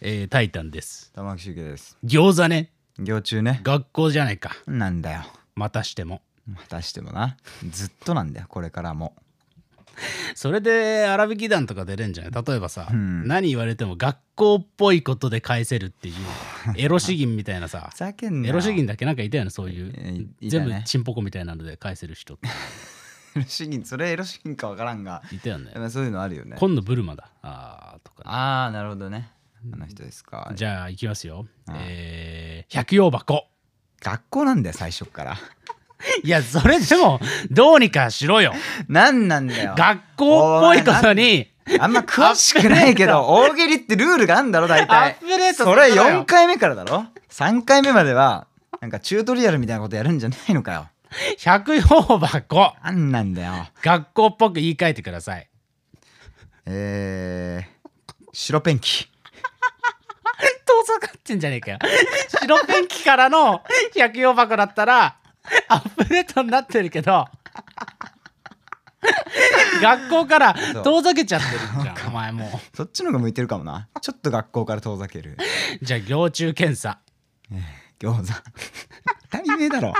えータイタンです。玉木周家です。餃子ね、行中ね。学校じゃないか。なんだよ。またしても。またしてもな。ずっとなんだよこれからも。それで荒引き団とか出れんじゃない？例えばさ、うん。何言われても学校っぽいことで返せるっていう、エロ詩吟みたいなさエロ詩吟だっけなんかいたよね、そういう。えーいた全ね？部チンポコみたいなので返せる人。ってエロ資金それエロ資金かわからんが。いたよね。まあそういうのあるよね。今度ブルマだ。あーとか。ね、ああなるほどねあの人ですか？じゃあ、いきますよ。うんえー、百葉箱。学校なんだよ最初っから。いや、それでも、どうにかしろよ。なんなんだよ。学校っぽいことに、あんま詳しくないけど大喜利ってルールがあんだろ大アッ体プデートすそれるのよ4回目からだろ？3回目まではなんかチュートリアルみたいなことやるんじゃないのかよ。百葉箱。あんなんだよ。学校っぽく言い換えてください。えー、白ペンキ遠ざかってんじゃねえかよ。白ペンキからの百葉箱だったら、アップデートになってるけど、学校から遠ざけちゃってるじゃん、お前もそっちの方が向いてるかもなちょっと学校から遠ざけるう。じゃあ、行中検査。餃子当たり前だろ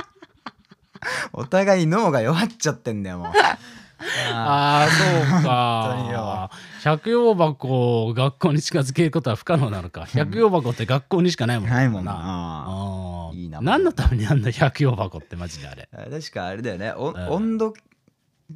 お互い脳が弱っちゃってんだよもうあああ、そうか。百葉箱を学校に近づけることは不可能なのか。百葉箱って学校にしかないもんな。いもんな。いいな何のためにあんの百葉箱ってマジであれ。確かあれだよね。温度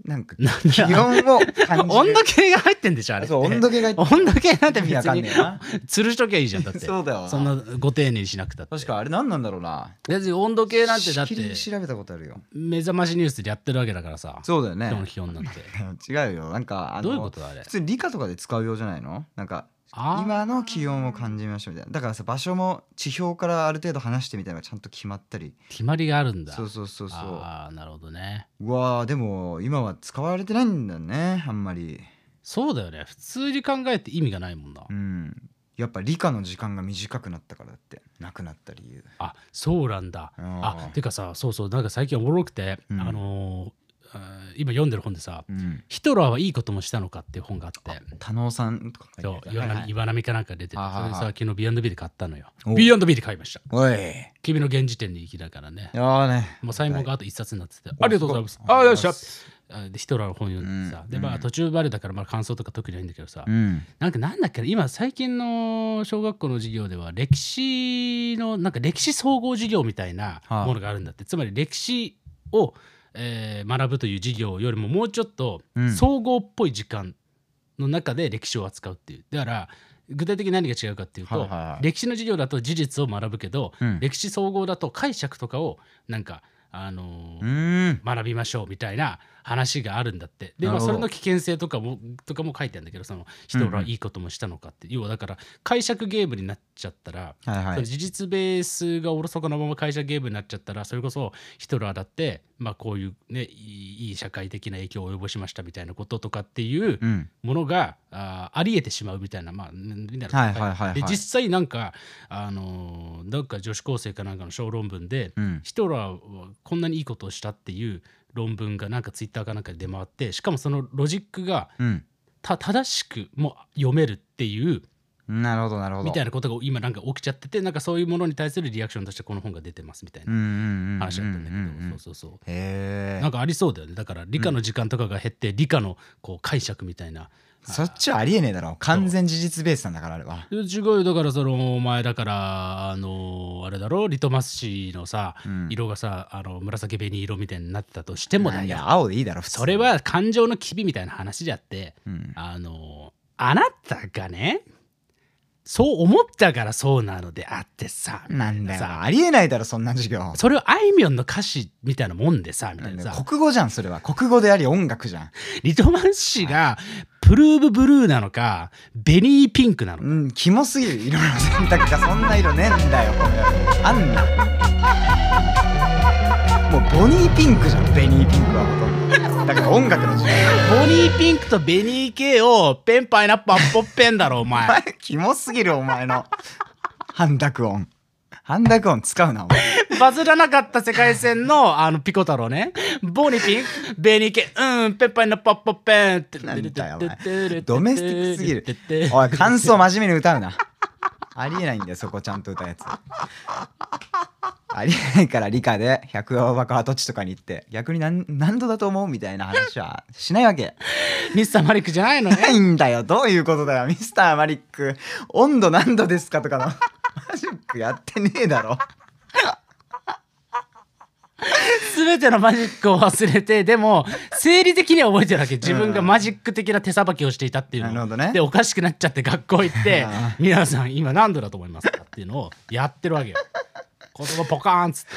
なんか気温を感じる温度計が入ってんでしょあれ。そう温度計が入って温度計なんて意味わ別にかんねえな吊るしときゃいいじゃんだって。そうだよなそんなご丁寧にしなくたって。確かあれ何なんだろうな別に温度計なんてだって調べたことあるよ目覚ましニュースでやってるわけだからさ。そうだよね今日の気温なんて。違うよなんかあのどういうことだあれ？普。通に理科とかで使うようじゃないの？なんか今の気温を感じましょうみたいなだからさ場所も地表からある程度離してみたいなのがちゃんと決まったり決まりがあるんだ。そうそうそうそうああ、なるほどね。うわーでも今は使われてないんだねあんまりそうだよね。普通に考えて意味がないもんな。うんやっぱ理科の時間が短くなったからだってなくなった理由あそうなんだ。うんあてかさ、そうそう、なんか最近おもろくて、うんあのー今読んでる本でさ、うん。ヒトラーはいいこともしたのかっていう本があって。多能さんとか書そいう岩波岩波かなんか出てて、それさ、昨日 B&B で買ったのよ。お B&B で買いました。おい。君の現時点に行きだからね。い。やーね。もうサイモンがあと一冊になってて、おありがとうございます。おあよっしゃ。でヒトラーの本読んでさ、うん。でまあうん。途中までだからまあ感想とか特にないんだけどさ、うん。なんかなんだっけな今最近の小学校の授業では歴史のなんか歴史総合授業みたいなはあ。ものがあるんだって、つまり歴史を、えー学ぶという授業よりももうちょっとうん。総合っぽい時間の中で歴史を扱うっていう。だから具体的に何が違うかっていうと、はいはいはい。歴史の授業だと事実を学ぶけど、うん。歴史総合だと解釈とかをなんかあのー学びましょうみたいな話があるんだって。で、まあ、それの危険性とかもとかも書いてあるんだけどそのヒトラーいいこともしたのかって、要はだから解釈ゲームになっちゃったら、はいはい。事実ベースがおろそかなまま解釈ゲームになっちゃったらそれこそヒトラーだって、まあ、こういうねいい社会的な影響を及ぼしましたみたいなこととかっていううん。ものが、あーありえてしまうみたいなまあみたいなはいはいはいはい。で実際なんかあのーなんか女子高生かなんかの小論文で、うん。ヒトラーはこんなにいいことをしたっていう論文がなんかツイッターかなんかで出回ってしかもそのロジックがうん。た正しくも読めるっていうなるほどなるほど。みたいなことが今なんか起きちゃっててなんかそういうものに対するリアクションとしてこの本が出てますみたいな話だったんだけど、そうそうそう。へえなんかありそうだよね。だから理科の時間とかが減って理科のこう解釈みたいなそっちはありえねえだろ。完全事実ベースなんだからあれは。違うよ。だからそのお前だからあのあれだろ？リトマス紙のさ、うん。色がさあの紫紅色みたいになってたとしてもだよいや青でいいだろ普通。それは感情の機微みたいな話であってうん。あのあなたがねそう思ったからそうなのであってさなんだよ。さ。ありえないだろそんな授業。それをあいみょんの歌詞みたいなもんでさみたいなさ。国語じゃんそれは。国語であり音楽じゃん。リトマス紙がプルーブブルーなのかベニーピンクなのか。うんキモすぎる。色の選択が。そんな色ねえんだよ。これあんな。もうボニーピンクじゃん。ベニーピンクはほとんど。だから音楽の授業。ボニーピンクとベニー系をペンパイナップアッポッペンだろお前。キモすぎるお前の。半濁音。半濁音使うなお前バズらなかった世界線のあのピコ太郎ね。ボニーピンクベニー系うんペンパイナップアッポッペンって。なんだよお前。ドメスティックすぎる。るおい感想真面目に歌うな。ありえないんだよそこちゃんと歌うやつ。ありえないから理科で百葉箱跡地とかに行って逆に何何度だと思うみたいな話はしないわけ。ミスターマリックじゃないのね。ないんだよ。どういうことだよ。ミスターマリック温度何度ですかとかのマジックやってねえだろ全てのマジックを忘れてでも生理的には覚えてるわけ。自分がマジック的な手さばきをしていたっていうのなるほどね。でおかしくなっちゃって学校行ってあ「皆さん今何度だと思いますか?」っていうのをやってるわけよ。子供ポカーンっつって。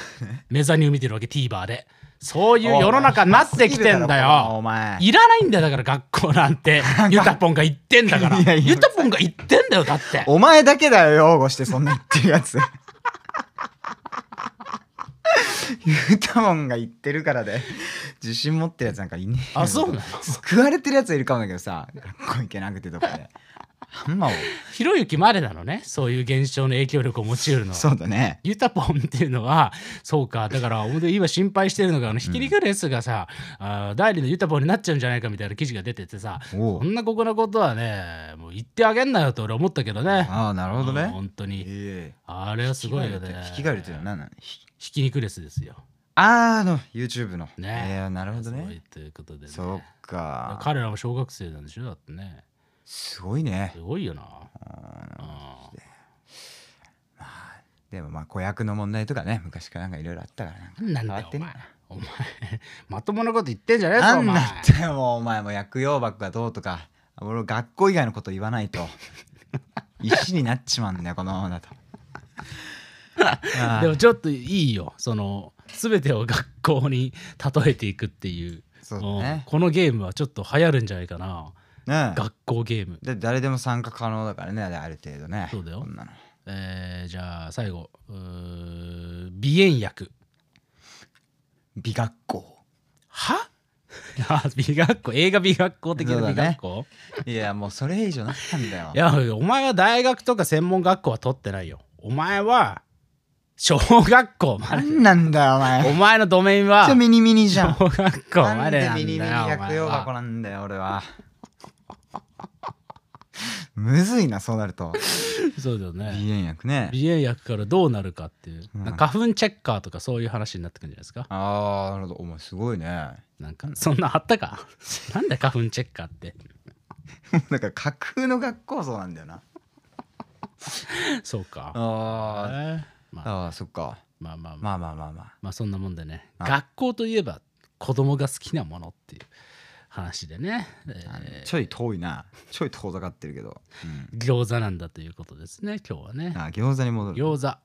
メザニュー見てるわけ TVer で。そういう世の中になってきてんだおよ前。いらないんだよだから学校なんて。ユタポンが言ってんだから。いやいやユタポンが言ってんだよだって。お前だけだよ擁護してそんな言ってるやつユータモンが言ってるからで。自信持ってるやつなんかいねえよ。あそうなの？救われてるやつはいるかもだけどさ学校行けなくてとかで。あんまひろゆきまでなのね？そういう現象の影響力を持ち得るのは。そうだね。ユタポンっていうのはそうか。だから本当に今心配してるのがあのひき肉レスがさ、あー代理のユタポンになっちゃうんじゃないかみたいな記事が出ててさおんなここなことはねもう言ってあげんなよと俺思ったけどね。ああなるほどうんね本当に。えあれはすごいよね。引き換えるっていうのは何なの？ひひき肉レスですよ。あーあの YouTube の。ね。えーなるほどそうねということでね。そっか。彼らも小学生なんでしょ？だってね。すごいね。すごいよな。で。もまあ子役の問題とかね昔からなんかいろいろあったからなんなんだっお前。お前 まともなこと言ってんじゃねえぞなんお前だってよもうお前も薬用箱がどうとか俺学校以外のこと言わないと。石になっちまうんだよこのままだとでもちょっといいよ。その全てを学校に例えていくっていう。ね。うん。このゲームはちょっと流行るんじゃないかな。ね学校ゲーム。で誰でも参加可能だからねある程度ね。そうだよ。えーじゃあ最後。鼻炎薬。美学校。は？あ美学校。映画美学校的な美学校、いやもうそれ以上なったんだよ。いやお前は大学とか専門学校は取ってないよ。お前は小学校まなで。んなんだよお前。お前のドメインは。ちょミニミニじゃん。小学校までなんだよでミニミニ薬用箱はなんだよ俺は。むずいなそうなると。そうだよね。鼻炎薬ね。鼻炎薬からどうなるかっていう、うん。花粉チェッカーとかそういう話になってくるんじゃないですか？ああなるほど。お前すごいね。なんかそんなあったか？なんだ花粉チェッカーって。なんか架空の学校そうなんだよな。そうか。あえー。まあ。あそっか。まあまあままあまあまあまあ。まあそんなもんでね。学校といえば子供が好きなものっていう話でね、ええちょい遠いな。ちょい遠ざかってるけど、うん。餃子なんだということですね今日はね。あ餃子に戻る。餃子。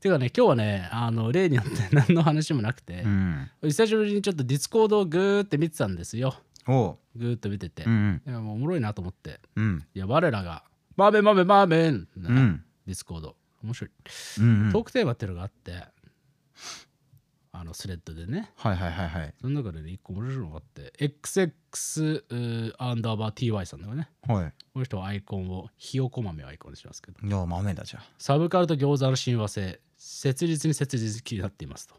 ていうかね今日はねあの例によって 何の話もなくてう、ん。久しぶりにちょっとディスコードをグーって見てたんですよ。おグーッと見てて、うんいやもうおもろいなと思って。うん。いや我らが「マーメンマーメンマーメン」うん。ディスコード面白い、うんうん。トークテーマっていうのがあってあのスレッドでね。はいはいはいはい。その中でね一個面白いのがあって XX アンダーバー TY さんだよね。はい。この人はアイコンをひよこ豆をアイコンにしますけど。いや豆だじゃサブカルと餃子の親和性切実に切実になっていますと。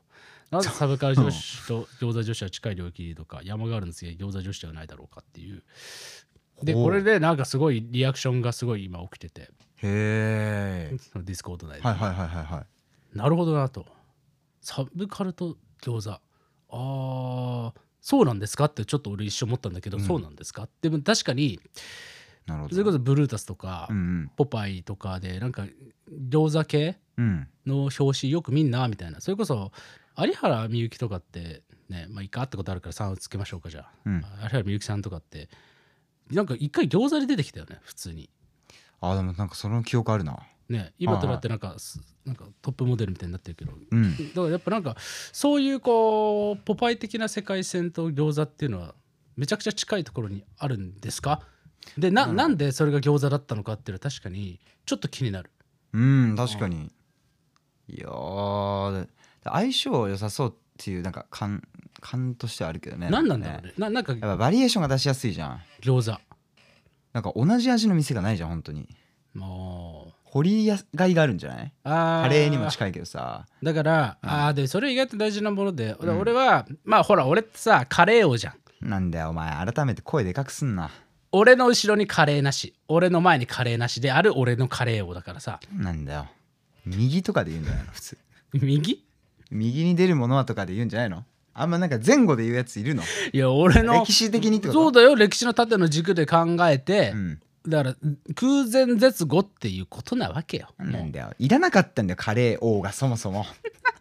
なぜサブカル女子と 餃子女子は近い領域とか山があるんですが餃子女子ではないだろうかっていう。でこれでなんかすごいリアクションがすごい今起きててへえその Discord 内で、はいはいはいはいはい。なるほどなと。サブカルと餃子。あーそうなんですかってちょっと俺一瞬思ったんだけど、うん。そうなんですか？でも確かになるほど。それこそブルータスとか、うんポパイとかでなんか餃子系うん。うんの表紙よく見んなみたいな。それこそ有原みゆきとかってねまあいいかってことあるから3をつけましょうかじゃあ、うん。有原みゆきさんとかってなんか一回餃子で出てきたよね普通にあでもなんかその記憶あるな。ね今となってなんかすなんかトップモデルみたいになってるけど。うん。だからやっぱなんかそういうこうポパイ的な世界線と餃子っていうのはめちゃくちゃ近いところにあるんですか？でな,、ん、なんでそれが餃子だったのかっていうのは確かにちょっと気になる。うん確かに。い。やー相性良さそうっていうなんか感感としてはあるけどね。何なんだろうね。ね。ななんかやっぱバリエーションが出しやすいじゃん。餃子なんか同じ味の店がないじゃん本当に。もう。掘りがいがあるんじゃない？あカレーにもい近いけどさ。だから、うん。ああでそれ意外と大事なもので、うん。俺はまあほら俺ってさカレー王じゃん。なんだよお前。改めて声でかくすんな。俺の後ろにカレーなし。俺の前にカレーなしである俺のカレー王だからさ。なんだよ。右とかで言うんじゃないの？普通。右？右に出るものはとかで言うんじゃないの？あんまなんか前後で言うやついるの？いや俺の歴史的にってこと？そうだよ歴史の縦の軸で考えて、うん。だから空前絶後っていうことなわけよ。なんだよ。いらなかったんだよカレー王がそもそも。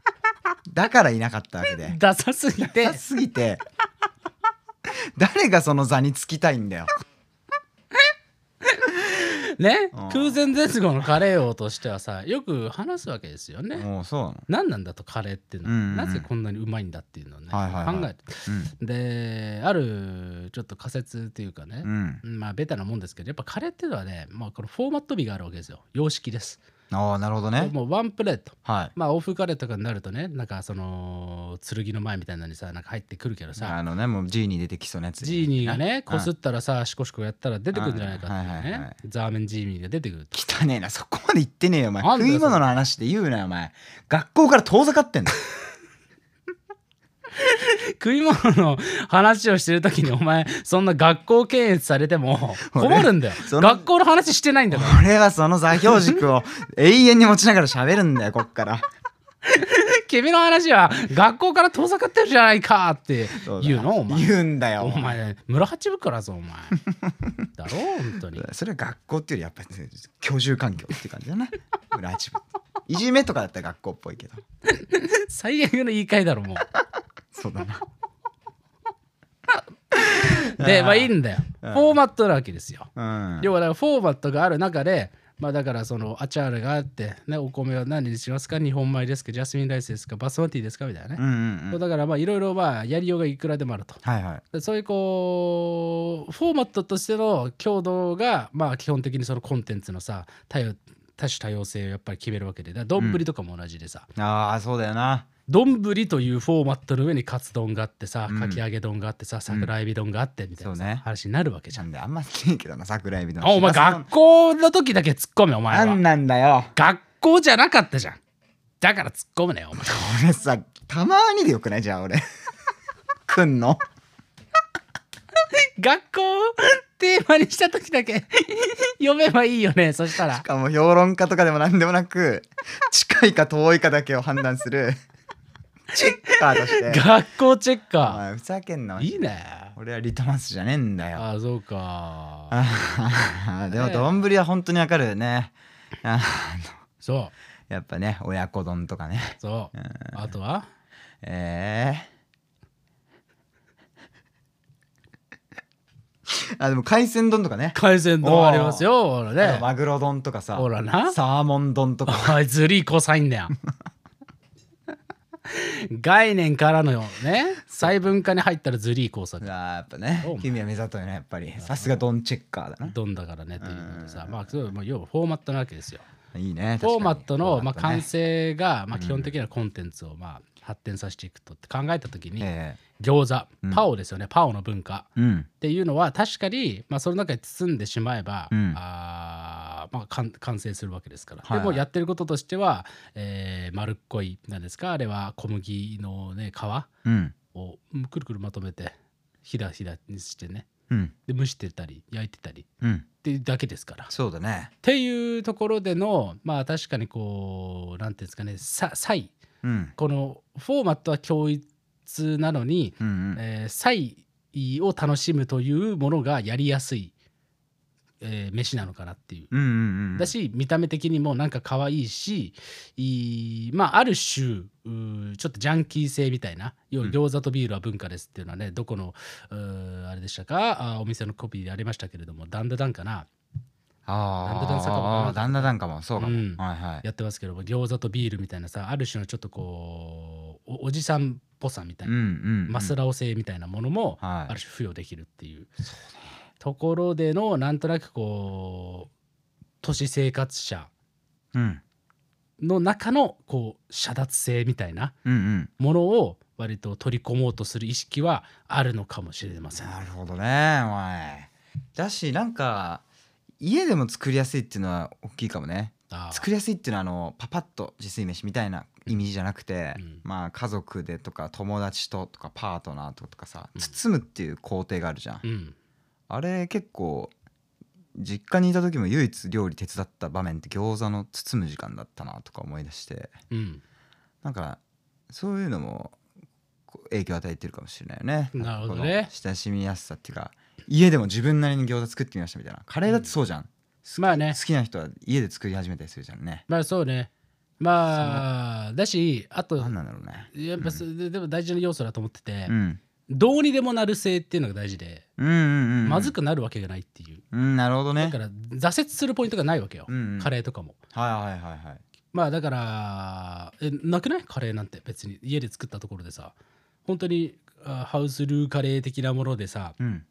だからいなかったわけで。ダサすぎて。ダサすぎて。誰がその座につきたいんだよね。うん。空前絶後のカレー王としてはさよく話すわけですよね。もうそうなの。何なんだとカレーっていうの。は、うんうん。うんなぜこんなにうまいんだっていうのをね、はいはいはい。考えて。であるちょっと仮説っていうかね。う、ん。まあベタなもんですけどやっぱカレーっていうのはね、まあ、このフォーマット美があるわけですよ。様式です。ああなるほどね。もうワンプレート。はい。まあ欧風カレーとかになるとねなんかその剣の前みたいなのにさなんか入ってくるけどさ。あのねもうジーニー出てきそうなやつ。ジーニーがねうんこすったらさシコシコやったら出てくるんじゃないかっていうはいはいザーメンジーニーが出てくると。汚ねえなそこまで言ってねえよお前。食い物の話で言うなよお前。学校から遠ざかってんだ食い物の話をしてる時にお前そんな学校検閲されても困るんだよ。学校の話してないんだから。俺はその座標軸を永遠に持ちながら喋るんだよこっから。君の話は学校から遠ざかってるじゃないかって言うの？お前。言うんだよお前。村八分からぞお前。だろ本当に。それは学校っていうよりやっぱり居住環境って感じだな。村八分。いじめとかだったら学校っぽいけど。最悪の言い換えだろもそうだな。う でまあいいんだよ。フうん。ォーマットなわけですよ。うん。要はだからフォーマットがある中でまあだからそのアチャールがあって、ね、お米は何にしますか？日本米ですかジャスミンライスですかバスマティですかみたいなねうん、うん。うんだからまあいろいろまあやりようがいくらでもあると。はいはい。でそういうこうフォーマットとしての強度がまあ基本的にそのコンテンツのさ多様多種多様性をやっぱり決めるわけで。だから丼とかも同じでさ。ああそうだよな丼、というフォーマットの上にカツ丼があってさうん。かき揚げ丼があってさ桜エビ丼があってみたいなさそうね。話になるわけじゃん。なんであんま好きねえけどな桜エビのあお前学校の時だけ突っ込めお前は。なんなんだよ。学校じゃなかったじゃん。だから突っ込むねお前。俺さたまにでよくない？じゃあ俺。くんの？学校テーマにした時だけ読めばいいよねそしたら。しかも評論家とかでもなんでもなく近いか遠いかだけを判断するチェッカーとして。学校チェッおカ前ふざけんな。いいね。俺はリトマスじゃねえんだよ。ああそうか。あ ーでも丼は本当にわかるね。あのそう。やっぱね親子丼とかね。そう。うん。あとは？えー、あでも海鮮丼とかね。海鮮丼ありますよ。ほらあねとマグロ丼とかさ。ほらな。サーモン丼とか。おいずりーこさいんだよ概念からのね細分化に入ったらずりーこさあーやっぱね君は目ざといねやっぱり。さすがドンチェッカーだな。どんだからねっていうのでさうん。まあそうまあ要はフォーマットなわけですよ。いいねフォーマットのまあ完成成がまあ基本的なコンテンツをまあ発展させていくとって考えた時にえ餃子うん。パオですよねパオの文化っていうのは確かに、まあ、その中に包んでしまえば、うん。あーまあ、完完成するわけですから、はい。はいでもやってることとしては、えー丸っこいなんですか？あれは小麦の、ね、皮うん。をうんくるくるまとめてひだひだにしてね。うん。で蒸してたり焼いてたり。っうん。ていうだけですから。っそうだね。ていうところでのまあ確かにこうなんていうんですかねさ差異うん。このフォーマットは共一なのに、うんうん。えー差異を楽しむというものがやりやすい、えー飯なのかなっていう。うんうんうんだし見た目的にもなんか可愛いしいいまあある種ちょっとジャンキー性みたいな要はうん。餃子とビールは文化ですっていうのはねどこのあれでしたか？あお店のコピーでありましたけれどもダンダダンかな？あダンダダン酒場ダンダダンかもそうかも、うん。はいはい。やってますけども餃子とビールみたいなさある種のちょっとこうおおじさんっぽさみたいな、うんうんうん。マスラオ性みたいなものもはい。ある種付与できるっていうところでのなんとなくこう都市生活者うん。の中のこう遮奪性みたいなものを割と取り込もうとする意識はあるのかもしれません。なるほどねお前だしなんか家でも作りやすいっていうのは大きいかもね。作りやすいっていうのはあのパパッと自炊飯みたいな意味じゃなくて、うん。まあ家族でとか友達ととかパートナーととかさうん。包むっていう工程があるじゃん、うんあれ結構実家にいた時も唯一料理手伝った場面って餃子の包む時間だったなとか思い出して。うん。なんかそういうのもこう影響を与えてるかもしれないよね。なるほどね。この親しみやすさっていうか家でも自分なりに餃子作ってみましたみたいな。カレーだってそうじゃん、まあね。好きな人は家で作り始めたりするじゃんね。まあそうね。まあだしあと何なんだろうね。やっぱそれでも大事な要素だと思ってて、うんどうにでもなる性っていうのが大事で、うんうんうんまずくなるわけがないっていう。うんなるほどね。だから挫折するポイントがないわけよ、うんうん。カレーとかも。はいはいはいはい。まあだからえなくない？カレーなんて別に。家で作ったところでさ。本当にあハウスルーカレー的なものでさ。うん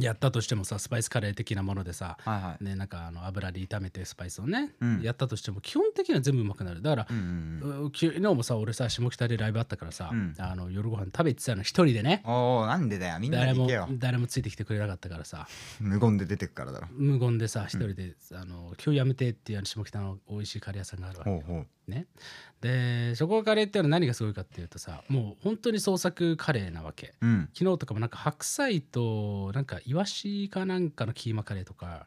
やったとしてもさスパイスカレー的なものでさはいはい。ねなんかあの油で炒めてスパイスをね、うん。やったとしても基本的には全部うまくなる。だから、うんうんうん。う昨日もさ俺さ下北でライブあったからさ、うん。あの夜ご飯食べてたの一人でね。おおなんでだよ。みんな誰もで行けよ。誰もついてきてくれなかったからさ。無言で出てくからだろ。無言でさ一人で、あの今日やめてっていう下北の美味しいカレー屋さんがあるわけほうほうね。でそこのカレーっていうのは何がすごいかっていうとさもう本当に創作カレーなわけ。うん。昨日とかもなんか白菜となんかイワシかなんかのキーマカレーとか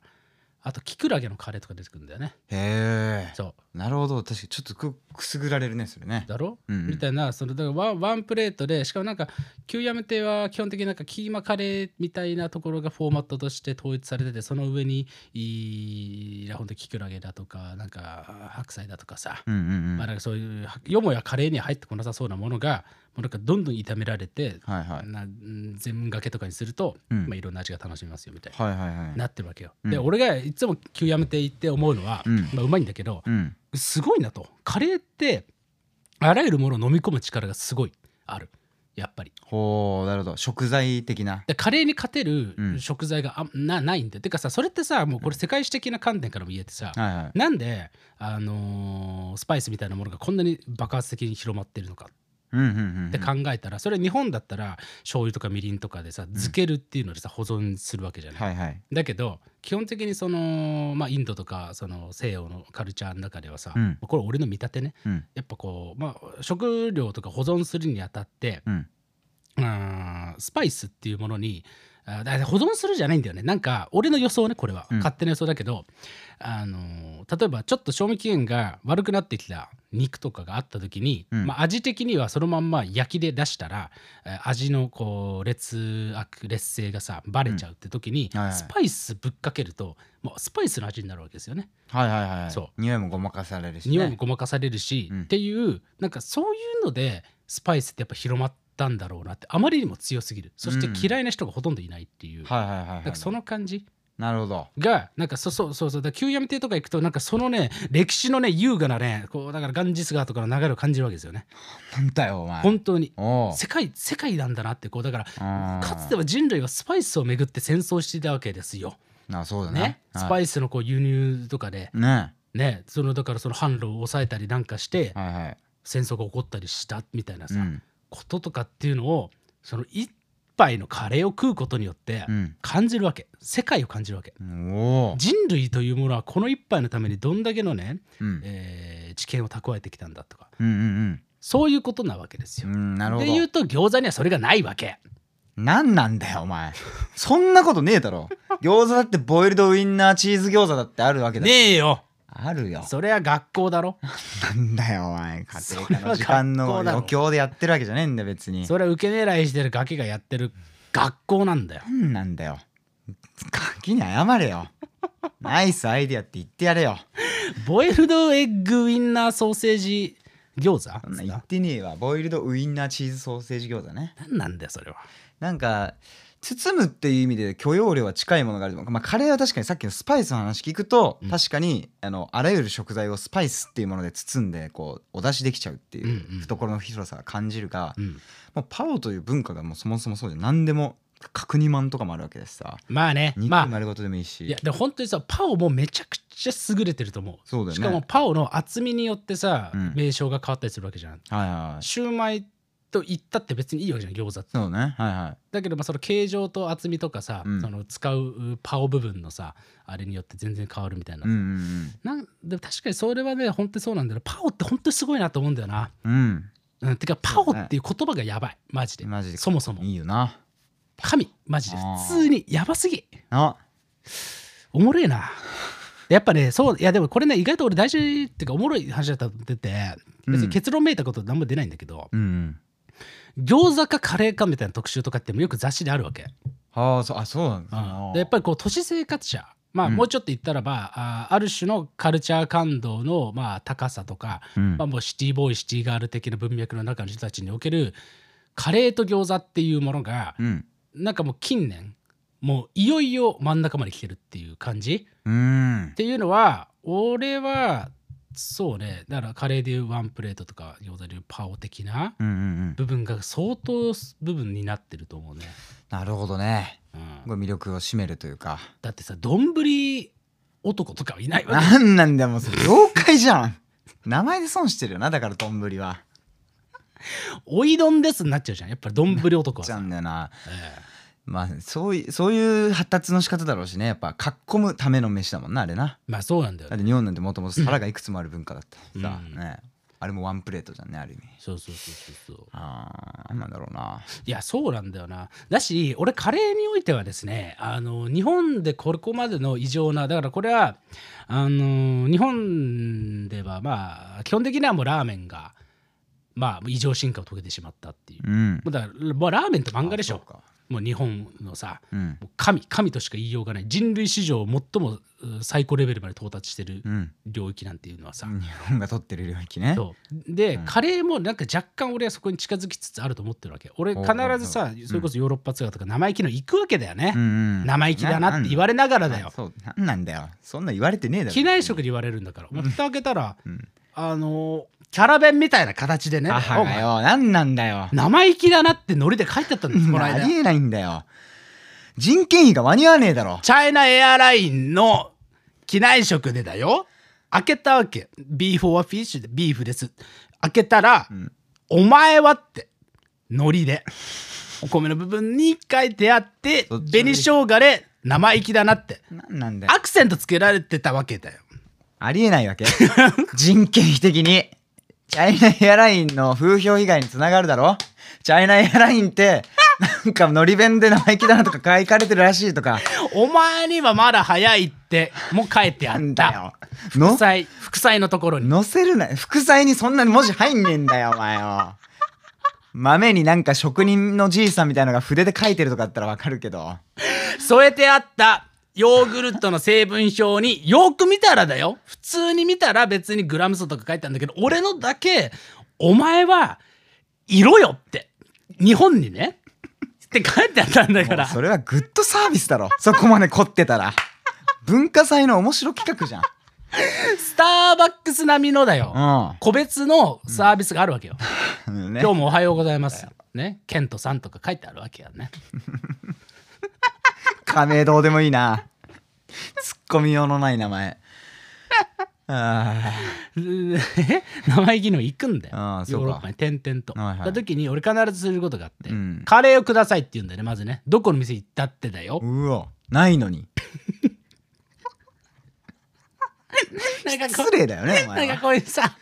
あとキクラゲのカレーとか出てくるんだよね。へえ。そう。なるほど。確かにちょっとくくすぐられるねそれね。だろ、うんうん。みたいなそのだからワンワンプレートでしかもなんか旧やめては基本的になんかキーマカレーみたいなところがフォーマットとして統一されててその上にいいほんとキクラゲだとかなんか白菜だとかさ、うんうんうん。まあ、なんかそういうはよもやカレーには入ってこなさそうなものがもうなんかどんどん炒められて、はいはい。なうん全がけとかにすると、うん。まあ、いろんな味が楽しめますよみたいな、はいはいはい。なってるわけよ。うん。で俺がいつも旧やめて行って思うのは、うん。まあ、うまいんだけど、うん。すごいなと。カレーってあらゆるものを飲み込む力がすごいある。やっぱり。ほうなるほど。食材的な。でカレーに勝てるうん。食材があなないんで。てかさそれってさもうこれ世界史的な観点からも言えてさ、はいはい。なんで、あのースパイスみたいなものがこんなに爆発的に広まってるのか。うんうんうんって考えたら、それ日本だったら醤油とかみりんとかでさ漬けるっていうのでさ保存するわけじゃない、はいはい。だけど基本的にその、まあ、インドとかその西洋のカルチャーの中ではさ、うん。これ俺の見立てね。うん。やっぱこう、まあ、食料とか保存するにあたって、うん。あースパイスっていうものにあだ保存するじゃないんだよね。なんか俺の予想ねこれは、うん。勝手な予想だけど、あのー例えばちょっと賞味期限が悪くなってきた肉とかがあった時に、うん。まあ、味的にはそのまんま焼きで出したらえー味のこう劣悪劣勢がさバレちゃうって時に、うん。はいはい。スパイスぶっかけるともうスパイスの味になるわけですよね。はいはいはいそう。匂いもごまかされるしね。匂いもごまかされるし、うん。っていうなんかそういうのでスパイスってやっぱ広まったんだろうなってあまりにも強すぎる。そしてうん。嫌いな人がほとんどいないっていう、はいはいはいはい。なんかその感じなるほど。がなんかそうそうそうそうだから旧闇亭とか行くとなんかそのね歴史のね優雅なねこうだからガンジス川とかの流れを感じるわけですよね。なんだよお前。本当に。世界世界なんだなってこうだからかつては人類はスパイスをめぐって戦争していたわけですよ。あそうだね。ね、スパイイスのこう輸入とかで、ね。ね、そのだからその販路を抑えたりなんかしてはいはい。戦争が起こったりしたみたいなさ、うん。こととかっていうのをその一杯のカレーを食うことによってうん。感じるわけ。世界を感じるわけ。人類というものはこの一杯のためにどんだけのね、うん。えー知見を蓄えてきたんだとか。うんうんそういうことなわけですよ。うんうんなるほど。で言うと餃子にはそれがないわけ。なんなんだよお前。そんなことねえだろ。餃子だってボイルドウインナーチーズ餃子だってあるわけだねえよあるよ。それは学校だろ？なんだよお前家庭科の時間の余興でやってるわけじゃねえんだよ別に。それは受け狙いしてるガキがやってる学校なんだよ。なんなんだよ。ガキに謝れよ。ナイスアイディアって言ってやれよ。ボイルドエッグウインナーソーセージ餃子？そんな言ってねえわ。ボイルドウインナーチーズソーセージ餃子ね。何なんだよそれは。なんか包むっていう意味で許容量は近いものがあるまあカレーは確かにさっきのスパイスの話聞くと、うん。確かにあのあらゆる食材をスパイスっていうもので包んでこうお出しできちゃうっていう懐の広さが感じるが、うん、もうパオという文化がもうそもそもそうじゃん。何でも角煮まんとかもあるわけですさ。まあね。肉まあ。丸ごとでもいいし、いやでも本当にさパオもめちゃくちゃ優れてると思う。そうだよね。しかもパオの厚みによってさ、うん。名称が変わったりするわけじゃん。はいはいはい。シューマイと言ったって別にいいわけじゃん餃子って。そうね。はいはい。だけどまあその形状と厚みとかさ、うん。その使うパオ部分のさあれによって全然変わるみたいな。うんうんなんでも確かにそれはね本当にそうなんだよパオって本当にすごいなと思うんだよな。うん。うん、てかパオっていう言葉がやばい。マジで。うんマジで。そもそも。いいよな。神。マジで。普通にやばすぎ。あ。おもろいな。やっぱねそういやでもこれね意外と俺大事っていうかおもろい話だと思ってて別に結論めいたこと何も出ないんだけど、うん餃子かカレーかみたいな特集とかってよく雑誌であるわけ、ああそうあそうなんですでやっぱりこう都市生活者。まあうん。もうちょっと言ったらば、あある種のカルチャー感動のまあ高さとか、うん。まあ、もうシティボーイシティガール的な文脈の中の人たちにおけるカレーと餃子っていうものがうん。なんかもう近年もういよいよ真ん中まで来てるっていう感じ。うん。っていうのは俺はそうね。だからカレーでいうワンプレートとか餃子でいうパオ的な部分が相当部分になってると思うね、なるほどね。うん、魅力を占めるというか。だってさ丼男とかはいないわけ。なんなんだよもう妖怪じゃん。名前で損してるよなだから丼は。おいどんですになっちゃうじゃん。やっぱり丼男はじゃさ、んだよな。えまあそういうそういう発達の仕方だろうしね。やっぱかっこむための飯だもんなあれな。えまあそうなんだよね。だって日本なんてもともと皿がいくつもある文化だった。しさ、うんね。あれもワンプレートじゃんねある意味。そうそうそうそうそう。あーなんだろうな。いやそうなんだよな。だし俺カレーにおいてはですねあの日本でここまでの異常なだからこれはあの日本ではまあ基本的にはもうラーメンがまあ異常進化を遂げてしまったっていう。うん。だからもうラーメンって漫画でしょ。あそうかもう日本のさうん。神神としか言いようがない。人類史上最もう最高レベルまで到達してるうん。領域なんていうのはさ、日本が取ってる領域ね。そう。で、うん。カレーもなんか若干俺はそこに近づきつつあると思ってるわけ。俺必ずさそれこそヨーロッパツアーとか生意気の行くわけだよね、うんうん生意気だなって言われながらだよ。そうなんなんだよ。そんな言われてねえだろ。機内食で言われるんだから、もう蓋開けたら、うんあのーキャラ弁みたいな形でね。母がよ。なんなんだよ。生意気だなってノリで書いてあったんですこの間。ありえないんだよ。人件費が間に合わねえだろ。チャイナエアラインの機内食でだよ。開けたわけ。ビーフ・オア・フィッシュで。ビーフです。開けたら、ん。お前はって。海苔で。お米の部分に書いてあって紅生姜で生意気だなって。なんなんだよ。アクセントつけられてたわけだよありえないわけ。人件費的に。チャイナエアラインの風評被害につながるだろ。チャイナエアラインってなんかのり弁で生意気だなとか書かれてるらしいとか。お前にはまだ早いってもう書いてあった。なんだよ。の？副菜副菜のところに。載せるな。副菜にそんなに文字入んねえんだよお前よ豆になんか職人のじいさんみたいのが筆で書いてるとかだったらわかるけど。添えてあったヨーグルトの成分表によく見たらだよ。普通に見たら別にグラム数とか書いてあるんだけど俺のだけお前はいろよって。日本にね。って書いてあったんだから。それはグッドサービスだろ。そこまで凝ってたら。文化祭の面白企画じゃん。スターバックス並みのだよ。個別のサービスがあるわけよ、うん、ね。今日もおはようございます。ね。ケントさんとか書いてあるわけやね仮名どうでもいいな。ツッコミ用のない名前。あえ？生意気の行くんだよ。そうか。ヨーロッパに点々と。はいはい。た時に俺必ずすることがあって、うん。カレーをくださいって言うんだよねまずね。どこの店行ったってだよ。ー。うわないのに。なんかこ失礼だよねおなんかこういうさ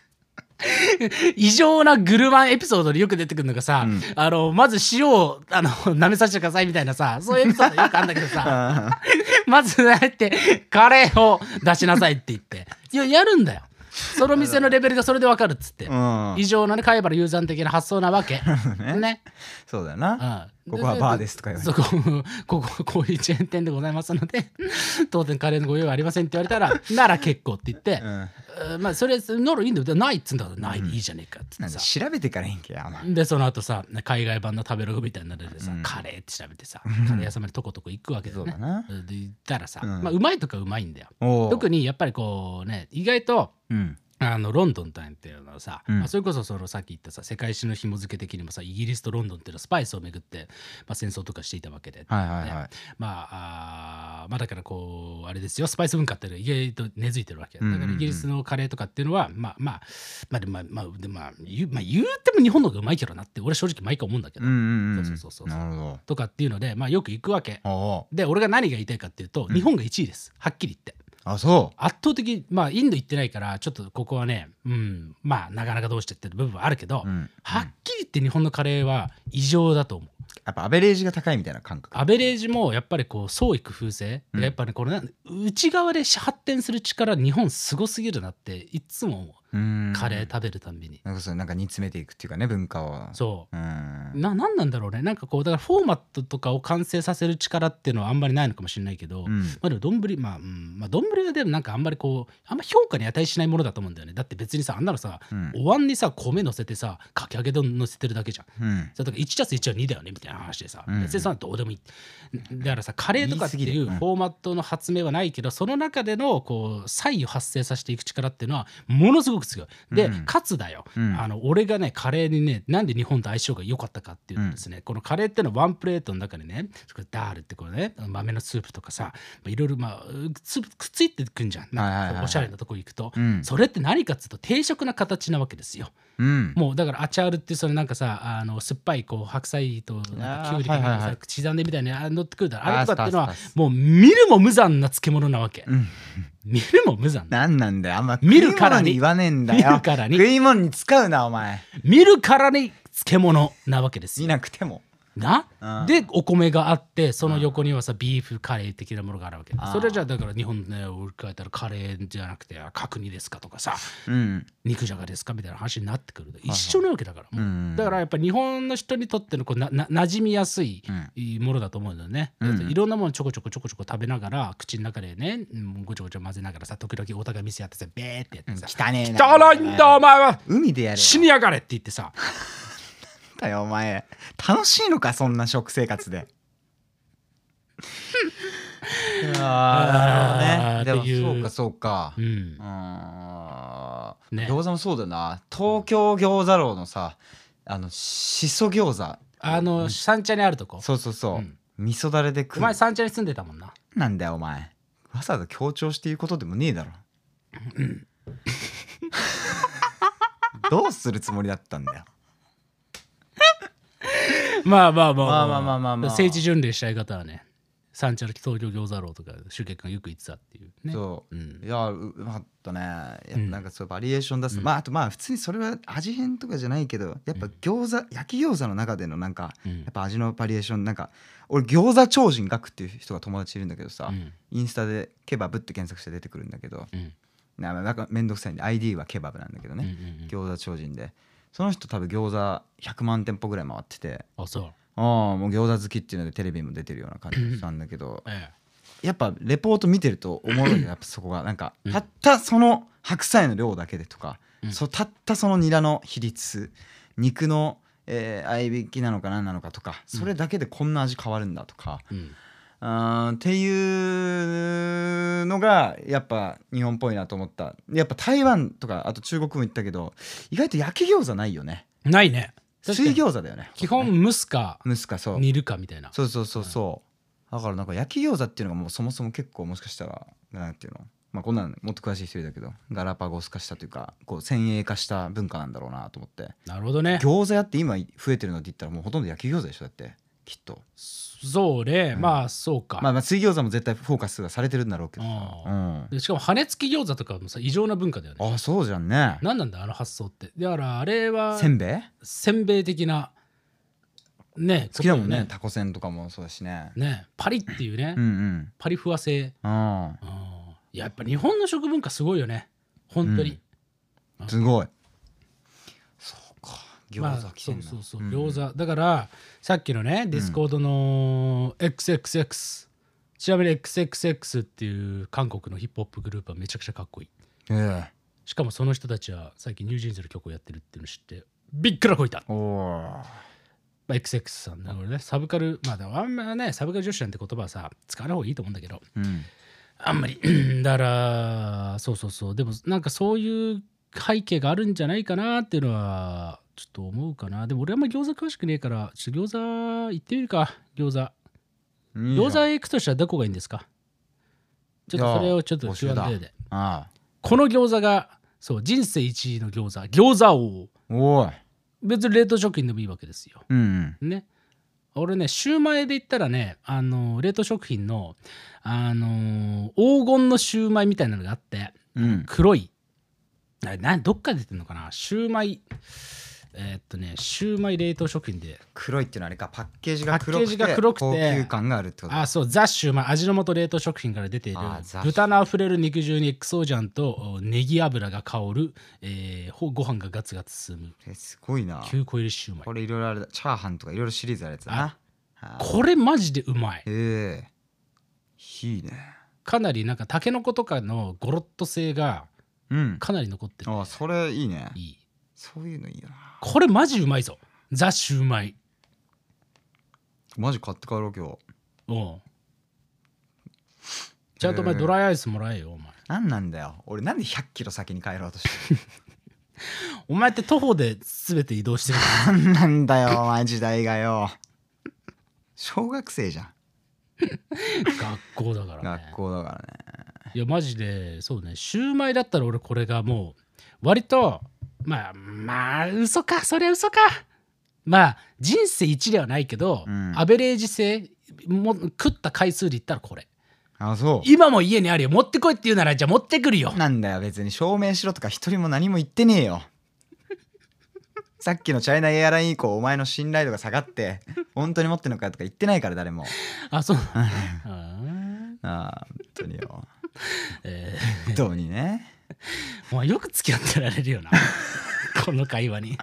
異常なグルマンエピソードでよく出てくるのがさ、うん。あのまず塩をあの舐めさせてくださいみたいなさそういうエピソードよくあるんだけどさ あ まずあえてカレーを出しなさいって言って。いややるんだよ。その店のレベルがそれでわかるっつって、ーうん。異常なね貝原雄山的な発想なわけ。ね。ね。そうだよな。うんここはバーですとか言われて。そここここういうチェーン店でございますので 当店カレーのご用意はありませんって言われたらなら結構って言って、うん。えーまあそれならいいんだよ。ないっつうんだからないでいいじゃねえかっつって調べてからいいんけよお前。でその後さ海外版の食べログみたいになってさ、うん。カレーって調べてさカレー屋さんまでとことこ行くわけだよね。で行ったらさ、うん。まあうまいとかうまいんだよ。特にやっぱりこうね意外とうんあのロンドンっていうのはさ、うん。まあ、それこそそのさっき言ったさ世界史の紐付け的にもさイギリスとロンドンっていうのはスパイスをめぐって、まあ、戦争とかしていたわけで、はいはいはい。ね。まああーまあだからこうあれですよ。スパイス文化っていうのは意外と根付いてるわけ。だうんうんうん。からイギリスのカレーとかっていうのはまあまあまあでもまあまあでまあ言う,、まあ、言うても日本の方がうまいけどなって俺正直毎回思うんだけど、うんうんうん。そうそうそうそう。とかっていうのでまあよく行くわけ。で俺が何が言いたいかっていうと、日本が1位です。はっきり言ってあそ圧倒的まあインド行ってないからちょっとここはねうんまあなかなかどうしてって部分はあるけど、う、うん、はっきり言って日本のカレーは異常だと思う。やっぱアベレージが高いみたいな感覚。アベレージもやっぱりこう創意工夫性、うん。やっぱりこれな内側で発展する力日本すごすぎるなっていつもカレー食べるたんびに、なんかそうなんか煮詰めていくっていうかね文化を。そう。うん。ななんなんだろうね。なんかこうだからフォーマットとかを完成させる力っていうのはあんまりないのかもしれないけど、うん。まあでも丼まあ、うん、まあ丼はでもなんかあんまりこうあんま評価に値しないものだと思うんだよね。だって別にさあんなのさ、うん。お椀にさ米乗せてさかき揚げ丼乗せてるだけじゃん。うん。それとか1たす1は2だよねみたいな話でさ、うん。別にそんなのどうでもいい。だからさカレーとかっていうフォーマットの発明はないけど、その中でのこう差異を発生させていく力っていうのはものすごく強いで、うん。かつだよ、うん。あの俺がねカレーにねなんで日本と相性が良かったかっていうとですね、このカレーってのはワンプレートの中にねダールってこれね豆のスープとかさい。ろいろまあつくっついてくんじゃん。なんおしゃれなとこ行くと、うん。それって何かっつうと定食な形なわけですよ。うん。もうだからアチャールってそれなんかさあの酸っぱいこう白菜ときゅうりとかはいはいはい。さ刻んでみたいなあ乗ってくるだろ。あれとかっていうのはもう見るも無残な漬物なわけ、うん。見るも無残。ななんなんだよあんま見るからに。言わねえんだよ。見るからに。食い物に使うなお前。見るからに漬物なわけです見よなくてもな、うん。でお米があってその横にはさビーフカレー的なものがあるわけ。それじゃあだから日本で置き換えたらカレーじゃなくて角煮ですかとかさうん。肉じゃがですかみたいな話になってくる一緒なわけだからもう。うん。だからやっぱ日本の人にとってのこうなな馴染みやすいうん。ものだと思うん。だよね、いろんなものちょこちょこちょこちょこ食べながら口の中でねうんごちょごちょ混ぜながらさ時々お互い店やってさベーってやってさ汚いんだお前は。海でやれよ。死にやがれって言ってさ だよお前。楽しいのかそんな食生活で。あ あーでもっていう。そうかそうか。うん。うー。んね。餃子もそうだよな。東京餃子楼のさあのしそ餃子。あの三茶にあるとこ？そうそうそう、うん。味噌だれで食おう前三茶に住んでたもんな。なんだよお前。わざわざ強調して言うことでもねえだろ。どうするつもりだったんだよまあまあまあまあまあ。まあまあまあ聖地巡礼したい方はね三茶の東京餃子楼とか集客がよく行ってたっていうね。そう、ん。いやううまかったね。やっぱうん。なんかそうバリエーション出す、うん。まああとまあ普通にそれは味変とかじゃないけどやっぱ餃子、焼き餃子の中でのなんかうん。やっぱ味のバリエーションなんか俺餃子超人学っていう人が友達いるんだけどさ、うん。インスタでケバブって検索して出てくるんだけどうんななんかめんどくさいんで ID はケバブなんだけどね、うんうん餃子超人でその人多分餃子100万店舗ぐらい回ってて。あそう。ああもう餃子好きっていうのでテレビも出てるような感じなん。だけど。えやっぱレポート見てると思うよ やっぱそこが。なんかうん。たったその白菜の量だけでとか、うん。そうたったそのニラの比率肉の、えー、合いびきなのか何なのかとかそれだけでこんな味変わるんだとか、えうんあーっていうのがやっぱ日本っぽいなと思った。やっぱ台湾とかあと中国も行ったけど意外と焼き餃子ないよね。ないね。水餃子だよね。基本蒸すか蒸すかそう。煮るかみたいな。そうそうそうそう。だからなんか焼き餃子っていうのがもうそもそも結構もしかしたらなんていうの？まあこんなのもっと詳しい人いるだけどガラパゴス化したというかこう先鋭化した文化なんだろうなと思って。なるほどね。餃子屋って今増えてるのって言ったらもうほとんど焼き餃子でしょだってきっと。そうね、うん。まあそうか、まあまあ水餃子も絶対フォーカスがされてるんだろうけどさ。あうん。でしかも羽根付き餃子とかもさ異常な文化だよね。あそうじゃんね。何なんだあの発想って。だからあれはせんべい？せんべい的なね好きだもんね。タコせんとかもそうだしね。ねパリっていうね、うんうん。パリふわ製。あうんやっぱ日本の食文化すごいよね。本当に、あすごい餃子来てんのそう。そうそう、ん餃子。だからさっきのね Discord の XXX ちなみに XXX っていう韓国のヒップホップグループはめちゃくちゃかっこいい。ええ。しかもその人たちは最近 NewJeans の曲をやってるっていうのを知ってびっくらこいた、おおまあ、XX さんだからねサブカルまあでもあんまねサブカル女子なんて言葉はさ使わない方がいいと思うんだけどうん。あんまり。だからそうそうそう。でもなんかそういう背景があるんじゃないかなっていうのはちょっと思うかな。でも俺あんまり餃子詳しくねえからちょっと餃子行ってみるか。餃子。餃子へ行くとしたらどこがいいんですか？ちょっとそれをちょっと Q&A でああ。この餃子がそう人生一位の餃子。餃子王。おい。別に冷凍食品でもいいわけですよ。うんうん。ね。俺ねシューマイで言ったらねあの冷凍食品のあの黄金のシューマイみたいなのがあってうん。黒い。などっから出てんのかな？シューマイえーっとねシューマイ冷凍食品で。黒いっていうのはあれかパッケージが黒くてパッケージが黒くて高級感があるってことあそうザ・シューマイ味の素冷凍食品から出ているあザ豚のあふれる肉汁にエクソージャンとおネギ油が香る、えー、ほご飯がガツガツ進む。えすごいな。9個入りシューマイ。これいろいろあるチャーハンとかいろいろシリーズあるやつだな。はあこれマジでうまい。ええいいね。かなりなんかタケノコとかのゴロッと性がうん。かなり残ってる。あそれいいね。いいそういうのいいよな。これマジうまいぞ。ザ・シューマイ。マジ買って帰ろう今日う。んちゃんとお前ドライアイスもらえよお前。なんなんだよ。俺なんで100キロ先に帰ろうとしてる？お前って徒歩で全て移動してる なんなんだよお前時代がよ。小学生じゃん。学校だからね。学校だからね。いやマジでそうね。シューマイだったら俺これがもう割とまあまあ嘘か。それ嘘か。まあ人生一ではないけど、うん。アベレージ性も食った回数で言ったらこれ。あそう。今も家にあるよ。持ってこいって言うならじゃあ持ってくるよなんだよ別に証明しろとか一人も何も言ってねえよ。さっきのチャイナエアライン以降お前の信頼度が下がって本当に持ってんのかとか言ってないから誰も。あそう。あー。ああ本当によ。え本当にねー、もうよく付き合ってられるよな。この会話に。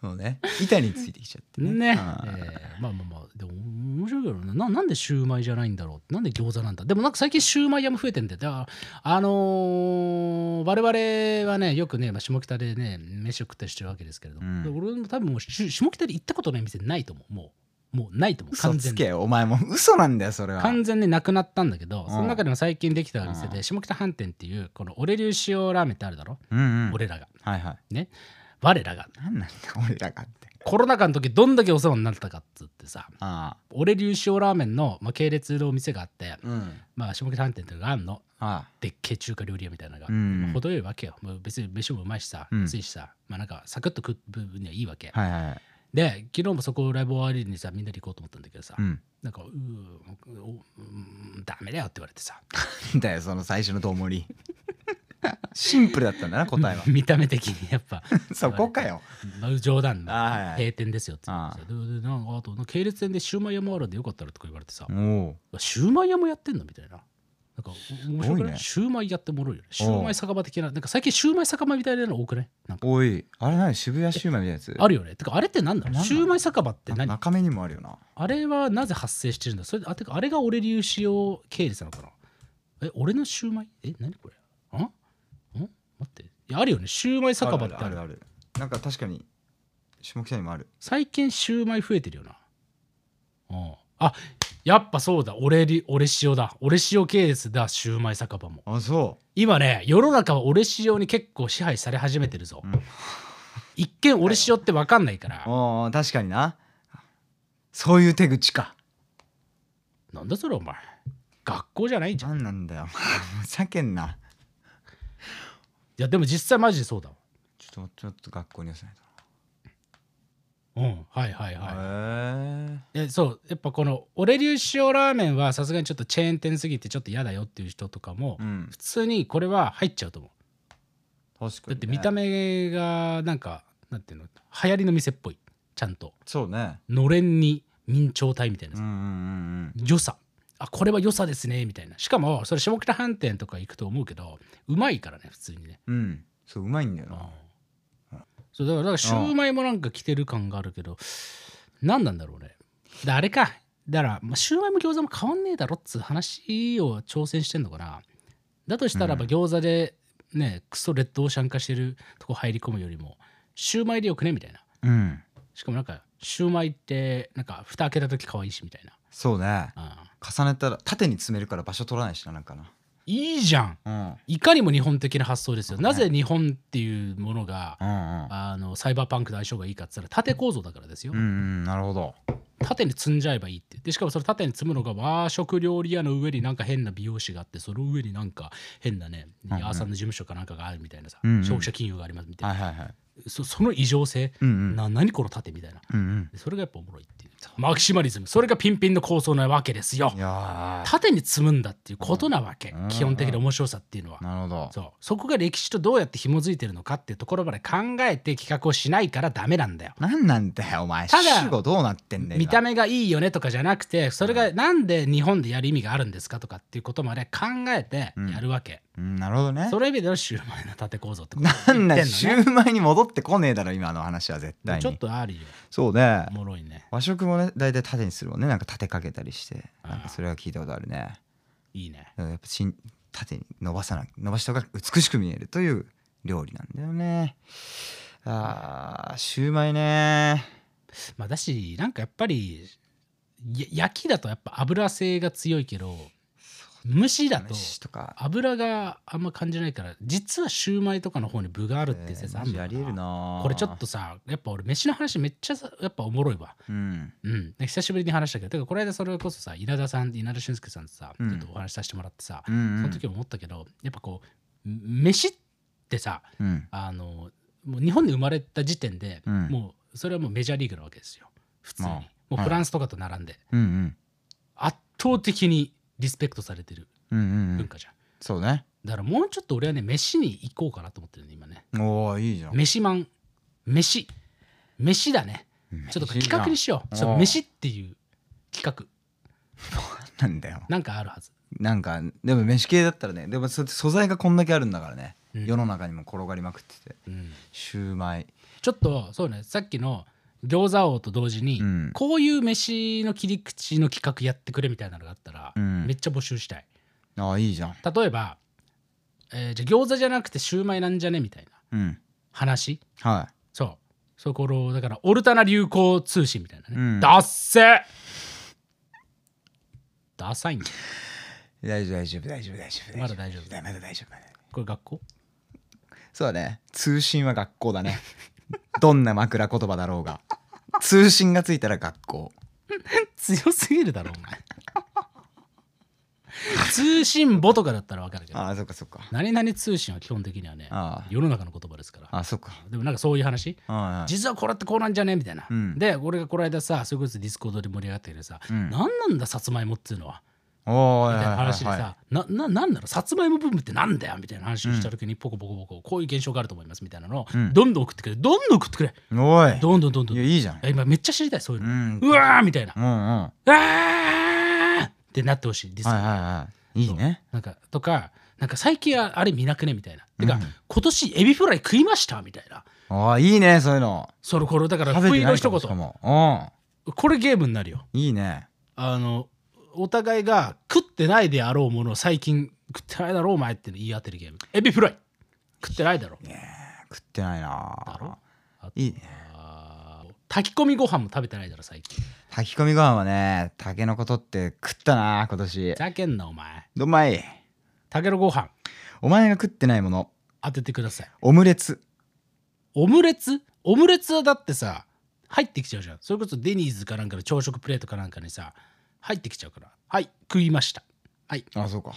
もうね。板についてきちゃってね。ね、えーまあまあまあでも面白いけどね。ななんでシューマイじゃないんだろうなんで餃子なんだ。でもなんか最近シューマイ屋も増えてんだよ。だからあのー我々はねよくね、まあ、下北でね飯を食ったりしてるわけですけれども、うん。で俺も多分もうし下北で行ったことない店ないと思う。もうもうないと思う。嘘完全に。つけよお前も。う嘘なんだよそれは。完全になくなったんだけど、ん。その中でも最近できた店うで下北飯店っていうこの俺流塩ラーメンってあるだろ、うんうん。俺らが。はいはい。ね。我らが。なんなんだ俺らがって。コロナ禍の時どんだけお世話になったかっつってさあ俺流塩ラーメンの、まあ、系列のお店があって、あうん。まあ、下北飯店っていうのがあんの。あでっけえ中華料理屋みたいなのが、うん。まあ程よいわけよ。もう別に飯もうまいしさうん。安いしさ、まあなんかサクッと食う分にはいいわけ、はいはいで昨日もそこライブ終わりにさみんなで行こうと思ったんだけどさ、うん。なんかうーおうんダメだよって言われてさ。だよその最初のどうもり。シンプルだったんだな答えは。見た目的にやっぱ。そこかよ。まあ冗談の閉店ですよって言ってなんかあと系列店でシューマイ屋もあるんでよ。かったらとか言われてさ、シューマイ屋もやってんのみたいな。なんかお面白くない？シューマイやってもろいよね。シューマイ酒場的な、なんか最近シューマイ酒場みたいなの多くない？なんか。おい。あれ何？渋谷シューマイみたいなやつ？あるよね。てかあれって何だなんだシューマイ酒場ってな何中目にもあるよな。あれはなぜ発生してるんだ？それあてかあれが俺流使用系列なのかな？え、俺のシューマイ？え、何これ？あ？んん？待って。いやあるよね。シューマイ酒場ってあるある。なんか確かに下北にもある。最近シューマイ増えてるよな。うん。あやっぱそうだ。俺り俺塩だ。俺塩系列だ。シューマイ酒場も。あそ今ね世の中は俺塩に結構支配され始めてるぞ、うん。一見俺塩って分かんないから、うおー確かにな。そういう手口か。なんだそれお前。学校じゃないじゃん。いなんだよ。ふざけんな。やでも実際マジでそうだわ。ちょっとちょっと学校に寄せないとうん。はいはいはへいえそうやっぱこの俺流塩ラーメンはさすがにちょっとチェーン店すぎてちょっと嫌だよっていう人とかも、えうん。普通にこれは入っちゃうと思う。確かに、ね、だって見た目がなんかなんていうの？流行りの店っぽい。ちゃんと。そうね。のれんに明朝体みたいな。さうんうんうん。良さ。あこれは良さですね。みたいな。しかもそれ下北飯店とか行くと思うけどうまいからね普通にね。うん。うんそううまいんだよなそうだからだからシューマイもなんか来てる感があるけど何なんだろうね。であれか。だから、まあ、シューマイも餃子も変わんねえだろっつう話を挑戦してんのかな。だとしたらばうん。餃子でねクソレッドオーシャン化してるとこ入り込むよりもシューマイでよくねみたいな。うん。しかもなんかシューマイってなんか蓋開けた時可愛いしみたいな。そうね。あ重ねたら縦に詰めるから場所取らないしななんかいいじゃん。ないかにも日本的な発想ですよ。ね。なぜ日本っていうものが、うんうん。あのサイバーパンクと相性がいいかって言ったら縦構造だからですよ。うんうんなるほど。縦に積んじゃえばいいって。でしかもそれ縦に積むのが和食料理屋の上になんか変な美容師があってその上になんか変なね、うんうん。ヤーさんの事務所かなんかがあるみたいなさ、うんうん。消費者金融がありますみたいな。はいはいはい。そその異常性、うんうん。な何この盾みたいな。うんうん。でそれがやっぱおもろいっていうマキシマリズム。それがピンピンの構想なわけですよ。縦に積むんだっていうことなわけ、うん。基本的な面白さっていうのは、なるほど。そう。そこが歴史とどうやって紐づいてるのかっていうところまで考えて企画をしないからダメなんだよ。なんなんだよお前。ただ主語どうなってんだよ見た目がいいよねとかじゃなくてそれがなんで日本でやる意味があるんですかとかっていうことまで考えてやるわけ、うんなるほどね。それ意味でのシューマイの縦構造ってことなんだ言ってんのね。シューマイに戻ってこねえだろ今の話は絶対に。ちょっとあるよ。そうね。おもろいね。和食もね大体縦にするもんね。なんか縦かけたりして。なんかそれは聞いたことあるね。いいね。だからやっぱしん縦に伸ばさな伸ばした方が美しく見えるという料理なんだよね。あーシューマイね。まあだしなんかやっぱりや焼きだとやっぱ油性が強いけど蒸しだと油があんま感じないから実はシューマイとかの方に具があるっていう説あるのかな。これちょっとさやっぱ俺飯の話めっちゃさやっぱおもろいわ。うん。うん。で久しぶりに話したけどてかこの間それこそさ稲田さん稲田俊介さんとさ、うん。ちょっとお話しさせてもらってさ、うんうん。その時も思ったけどやっぱこう飯ってさうん。あのもう日本で生まれた時点で、うん。もうそれはもうメジャーリーグなわけですよ。普通に、まあもうフランスとかと並んで、うんうん。圧倒的にリスペクトされてるうんうんうん。文化じゃん、そうね。だからもうちょっと俺はね飯に行こうかなと思ってるね今ね。おおいいじゃん。飯マン飯。飯だね。ちょっと企画にしよう。ちょっと飯っていう企画。なんだよなんかあるはず。なんかでも飯系だったらねでもそ素材がこんだけあるんだからね、うん。世の中にも転がりまくってて。うん。シューマイ。ちょっとそうねさっきの餃子王と同時に、うん。こういう飯の切り口の企画やってくれみたいなのがあったら、うん。めっちゃ募集したい。ああいいじゃん。例えば、えーじゃあ餃子じゃなくてシューマイなんじゃねみたいなうん。話。はそう。そこのだからオルタナ流行通信みたいなね、うん。ダッセダサいんだよ。い大丈夫大丈夫大丈夫大丈夫。まだ大丈夫。まだ大丈夫。これ学校？そうだね。通信は学校だね。どんな枕言葉だろうが通信がついたら学校。強すぎるだろお前。通信簿とかだったら分かるけど。ああそっかそっか。何々通信は基本的にはねああ世の中の言葉ですから。あそっか。でもなんかそういう話？ああ実はこれってこうなんじゃね？みたいな、うん。で俺がこの間さそれこそ Discord で盛り上がったけどさ、うん。何なんださつまいもっていうのは？みたいな話でさ、なななんなのさつまいもブームってなんだよみたいな話をした時にポコポコポコこういう現象があると思いますみたいなのをうん。どんどん送ってくれどんどん送ってくれ。いおい。どんどんどんどん。いやいいじゃん。今めっちゃ知りたいそういうの、うわーみたいな、うんうん。はうわーってなってほしいディスコはいはいい。いね。なんかとかなんか最近はあれ見なくねみたいな、てかうん今年エビフライ食いましたみたいな。ああいいねそういうの。その頃だから不意の一言。これゲームになるよ。うんいいね。あのお互いが食ってないであろうものを最近食ってないだろうお前って言い当てるゲーム。エビフライ。食ってないだろ食ってないだろ？なあといいね。炊き込みご飯も食べてないだろ最近。炊き込みご飯はねタケノコ取って食ったな今年。ふざけんなお前。どんまい。たけのご飯。お前が食ってないもの。当ててください。オムレツ。オムレツ？オムレツはだってさ入ってきちゃうじゃん。それこそデニーズかなんかの朝食プレートかなんかにさ入ってきちゃうから。はい。食いました。はい。あそうか。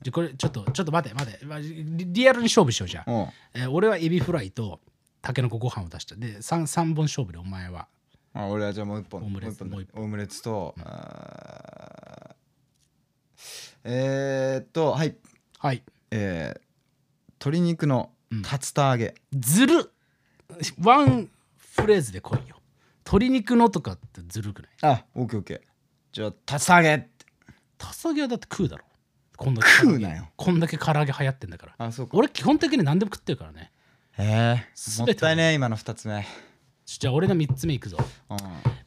じゃこれちょっとちょっと待て待て。まリリアルに勝負しようじゃん、うん。えー俺はエビフライとたけのこご飯を出したで 3, 三本勝負でお前は。あ俺はじゃあもう一本。オムレツもうオムレツと、あーえー、っとはい。はい。えー、鶏肉のうん。竜田揚げ、ずる。ワンフレーズで来いよ。鶏肉のとかってずるくない？あオッケーオッケーじゃあ竜田揚げって。竜田揚げはだって食うだろ。こんだけ唐揚げ。食うなよ。こんだけ唐揚げ流行ってんだから。あそうか。俺基本的に何でも食ってるからね。え。ー、もったいね今の二つ目、じゃあ俺の3つ目いくぞ。うん、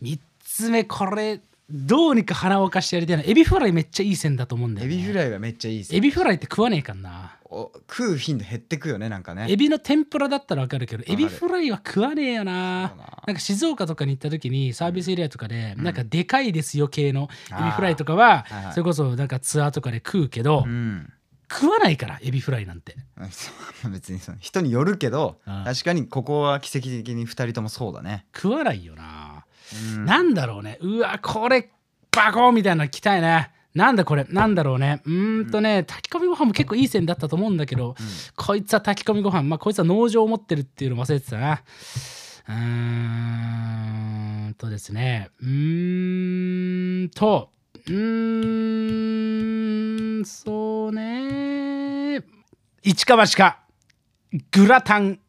3つ目これどうにか鼻を明かしてやりたいな。エビフライめっちゃいい線だと思うんだよ、ね、エビフライはめっちゃいいっすエビフライって食わねえかんな。お食う頻度減ってくよねなんかね。エビの天ぷらだったらわかるけどる。エビフライは食わねえよな。そうだな。なんか静岡とかに行った時にサービスエリアとかで、うん。なんかでかいですよ系のエビフライとかははいはい。それこそなんかツアーとかで食うけど、うん。食わないからエビフライなんて。別にその人によるけどうん。確かにここは奇跡的に2人ともそうだね、食わないよな、うん。なんだろうね。うわこれバコーンみたいなの来たいね。なんだこれ。なんだろうね。うーんとね炊き込みご飯も結構いい線だったと思うんだけど、こいつは炊き込みご飯まあこいつは農場を持ってるっていうの忘れてたな。うーんとですね。うーんと。うーんそうね。一か八か。グラタン。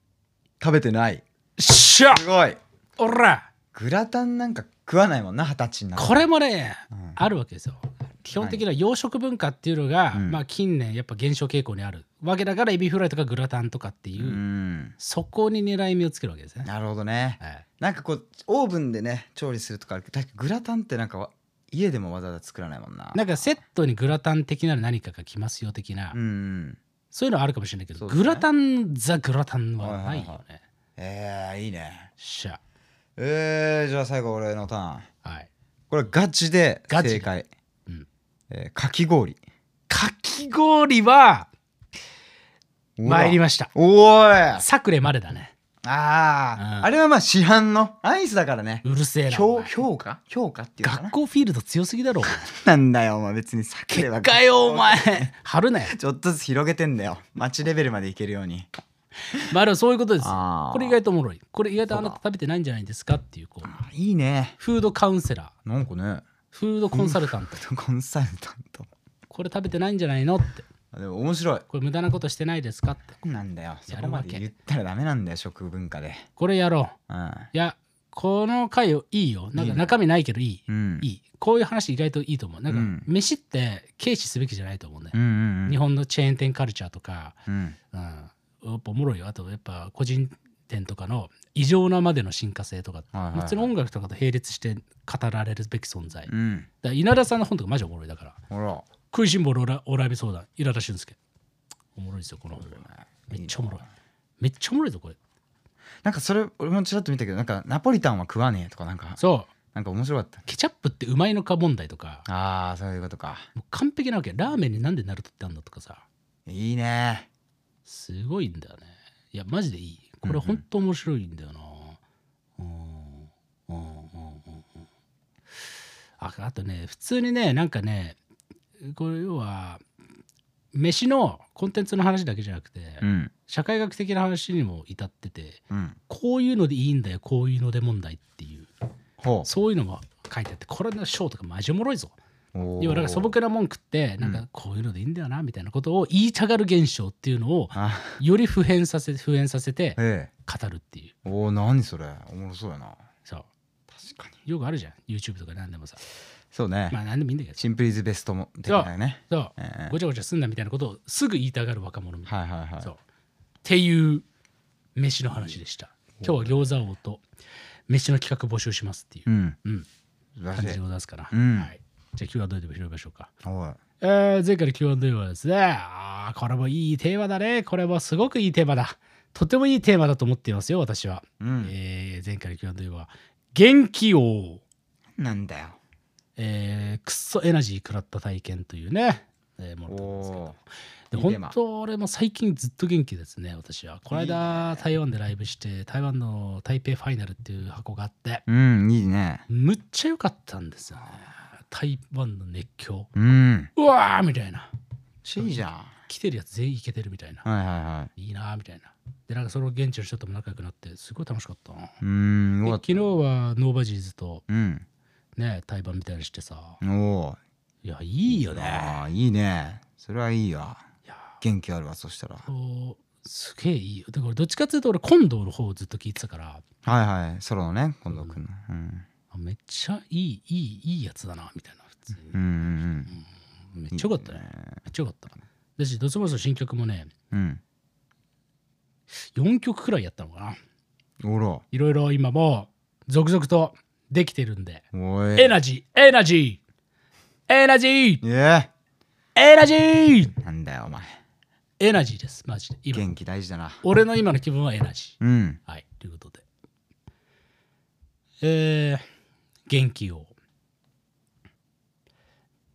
食べてない。しゃすごい。おらグラタンなんか食わないもんな二十歳になって。これもね、うん。あるわけですよ。基本的な洋食文化っていうのが、うん。まあ近年やっぱ減少傾向にある。わけだからエビフライとかグラタンとかっていうう、ん。そこに狙い目をつけるわけですね、なるほどね。はい。なんかこうオーブンでね調理するとかあるけどグラタンってなんかわ家でもわざわざ作らないもんな。なんかセットにグラタン的な何かが来ますよ的な、うん。うんそういうのはあるかもしれないけど、ね。グラタンザグラタンはないよね、はいはいはえー、いいね。しゃえー、じゃあ最後俺のターン。はい。これガチで正解。うん。えーかき氷。かき氷は参りまました。おーい。サクレまでだね。ああ、うん。あれはまあ市販の。アイスだからね。うるせえなお評前。評価？評価っていうのかな？学校フィールド強すぎだろなんだよお前別に避ければ結果よお前。貼るなよ。ちょっとずつ広げてんだよ。街レベルまでいけるように まあでもそういうことです。これ意外とおもろい。これ意外とあなた食べてないんじゃないですかっていうこう。いいね。フードカウンセラー。なんかね。フードコンサルタント。コンサルタント。これ食べてないんじゃないのって。あでも面白い。これ無駄なことしてないですかって。なんだよ。そこまで言ったらダメなんだよ食文化で。これやろう。うん。いやこの回いいよ。なんか中身ないけどいい。うん。いい。こういう話意外といいと思う。なんかうん。飯って軽視すべきじゃないと思うねうんうんうん。日本のチェーン店カルチャーとか。うん。うんやっぱおもろいよ。あとやっぱ個人店とかの異常なまでの進化性とか。はいはいはい。普通の音楽とかと並列して語られるべき存在うん。ら稲田さんの本とかマジおもろい。だから食いしん坊のオラオライブ相談。稲田俊介。おもろいですよこの。本めっちゃおもろい。めっちゃおもろいぞこれ。なんかそれ俺もちらっと見たけどなんかナポリタンは食わねえとかなんかそう。なんか面白かった。ケチャップってうまいのか問題とか。ああそういうことか。もう完璧なわけ。ラーメンになんでナルトってあんのとかさ。いいねすごいんだよね。いやマジでいい。これほんと面白いんだよな。うん。うん。うん。うん。うん。ああとね普通にねなんかねこれ要は飯のコンテンツの話だけじゃなくて、うん。社会学的な話にも至っててうん。こういうのでいいんだよこういうので問題っていうほそういうのも書いてあってこれの章とかマジおもろいぞ要はなんか素朴な文句ってなんかこういうのでいいんだよなみたいなことを言いたがる現象っていうのをあ。より普遍させ普遍させてえ語るっていう。えおお何それ。おもろそうやな。そう。確かに。よくあるじゃん。YouTube とか何でもさ。そうね、まあ何でもいいんだけどシンプルイズベストも的なね。そう。ええ。ごちゃごちゃすんなみたいなことをすぐ言いたがる若者みたいはいはいはい。なそう。っていう飯の話でした。今日は餃子王と飯の企画募集しますっていう。うん。うん。感じでございますから、うん。はい、じゃあ Q&A でも拾いましょうか。おい。えー前回の Q&A はですね、あーこれもいいテーマだね。これもすごくいいテーマだ。とてもいいテーマだと思っていますよ、私は。うん。えー前回の Q&A は、元気王、なんだよ。えー、くっそエナジー食らった体験というね、えーものなんですけど。おで本当、俺も最近ずっと元気ですね、私は。この間、台湾でライブして、台湾の台北ファイナルっていう箱があって、うんいいね。むっちゃ良かったんですよね。台湾の熱狂。うん。うわーみたいな。いいじゃん。来てるやつ全員いけてるみたいな。はいはいはい。いいなみたいな。で、なんかその現地の人とも仲良くなって、すごい楽しかったな。うーん昨日はノーバジーズとうん。ね、対バンみたいにしてさ、おおいや、いいよね。ああいいね。それはいいわ。いや、元気あるわそしたら。すげえいいよ。だからどっちかっていうと俺、近藤の方をずっと聞いてたから、はいはい。ソロのね近藤君の。うん。あめっちゃいい、いい、いいやつだな、みたいな。普通にうんうんめっちゃよかったね。めっちゃよかった。だし、ドスモスの新曲もね、うん4曲くらいやったのかな。うんおらいろいろ今も続々とできてるんで、エナジー、エナジー、エナジー、えエナジーなんだよお前エナジーです、マジで。今、元気大事だな俺の今の気分はエナジー。うんはい、ということで。えー、元気を。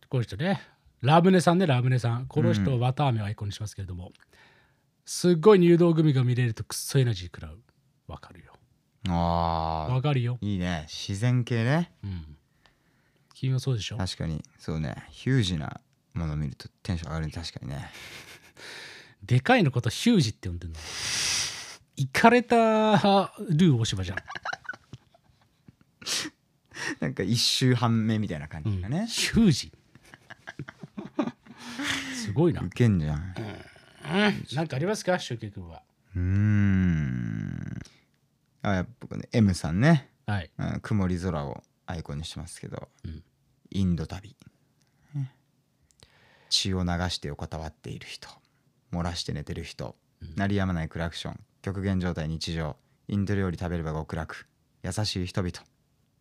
この人ね、ラムネさんね、ラムネさん。この人を綿あめをアイコンにしますけれども、すっごい入道組が見れるとくっそエナジー食らう。わかるよ。ああわかるよ。いいね自然系ねうん。君もそうでしょ？確かにそうねヒュージなものを見るとテンション上がるね確かにね でかいのことヒュージって呼んでんの？いかれたルー大柴じゃん、なんか一周半目みたいな感うんじがね、ヒュージすごいな、ウケんじゃん。なんかありますか？シュウケイ君は。うーん。あやっぱ僕ね M さんね、はい。うん、曇り空をアイコンにしてますけど、うん。インド旅、ね。血を流して横たわっている人。漏らして寝てる人、うん。鳴りやまないクラクション。極限状態日常。インド料理食べれば極楽。優しい人々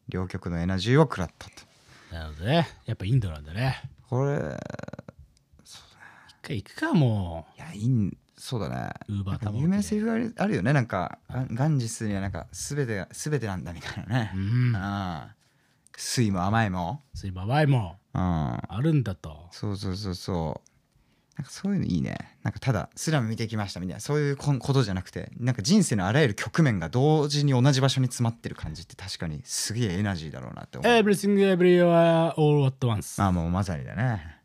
両極のエナジーを食らったと。なるほどね。やっぱインドなんだね。これ一回行くかもいやインそうだね。ウーバー有名なセリフあるあるよね。なんかガガンジスにはなんか全てが全てなんだみたいなね。う、うん。ああ酸いも。甘いもそういう場合もうん。あるんだと。そうそうそうそうなんかそういうのいいね。なんかただスラム見てきましたみたいな。そういうこことじゃなくてなんか人生のあらゆる局面が同時に同じ場所に詰まってる感じって確かにすげえエナジーだろうなって思う。Everything everywhere all at once ああもうまさにだね。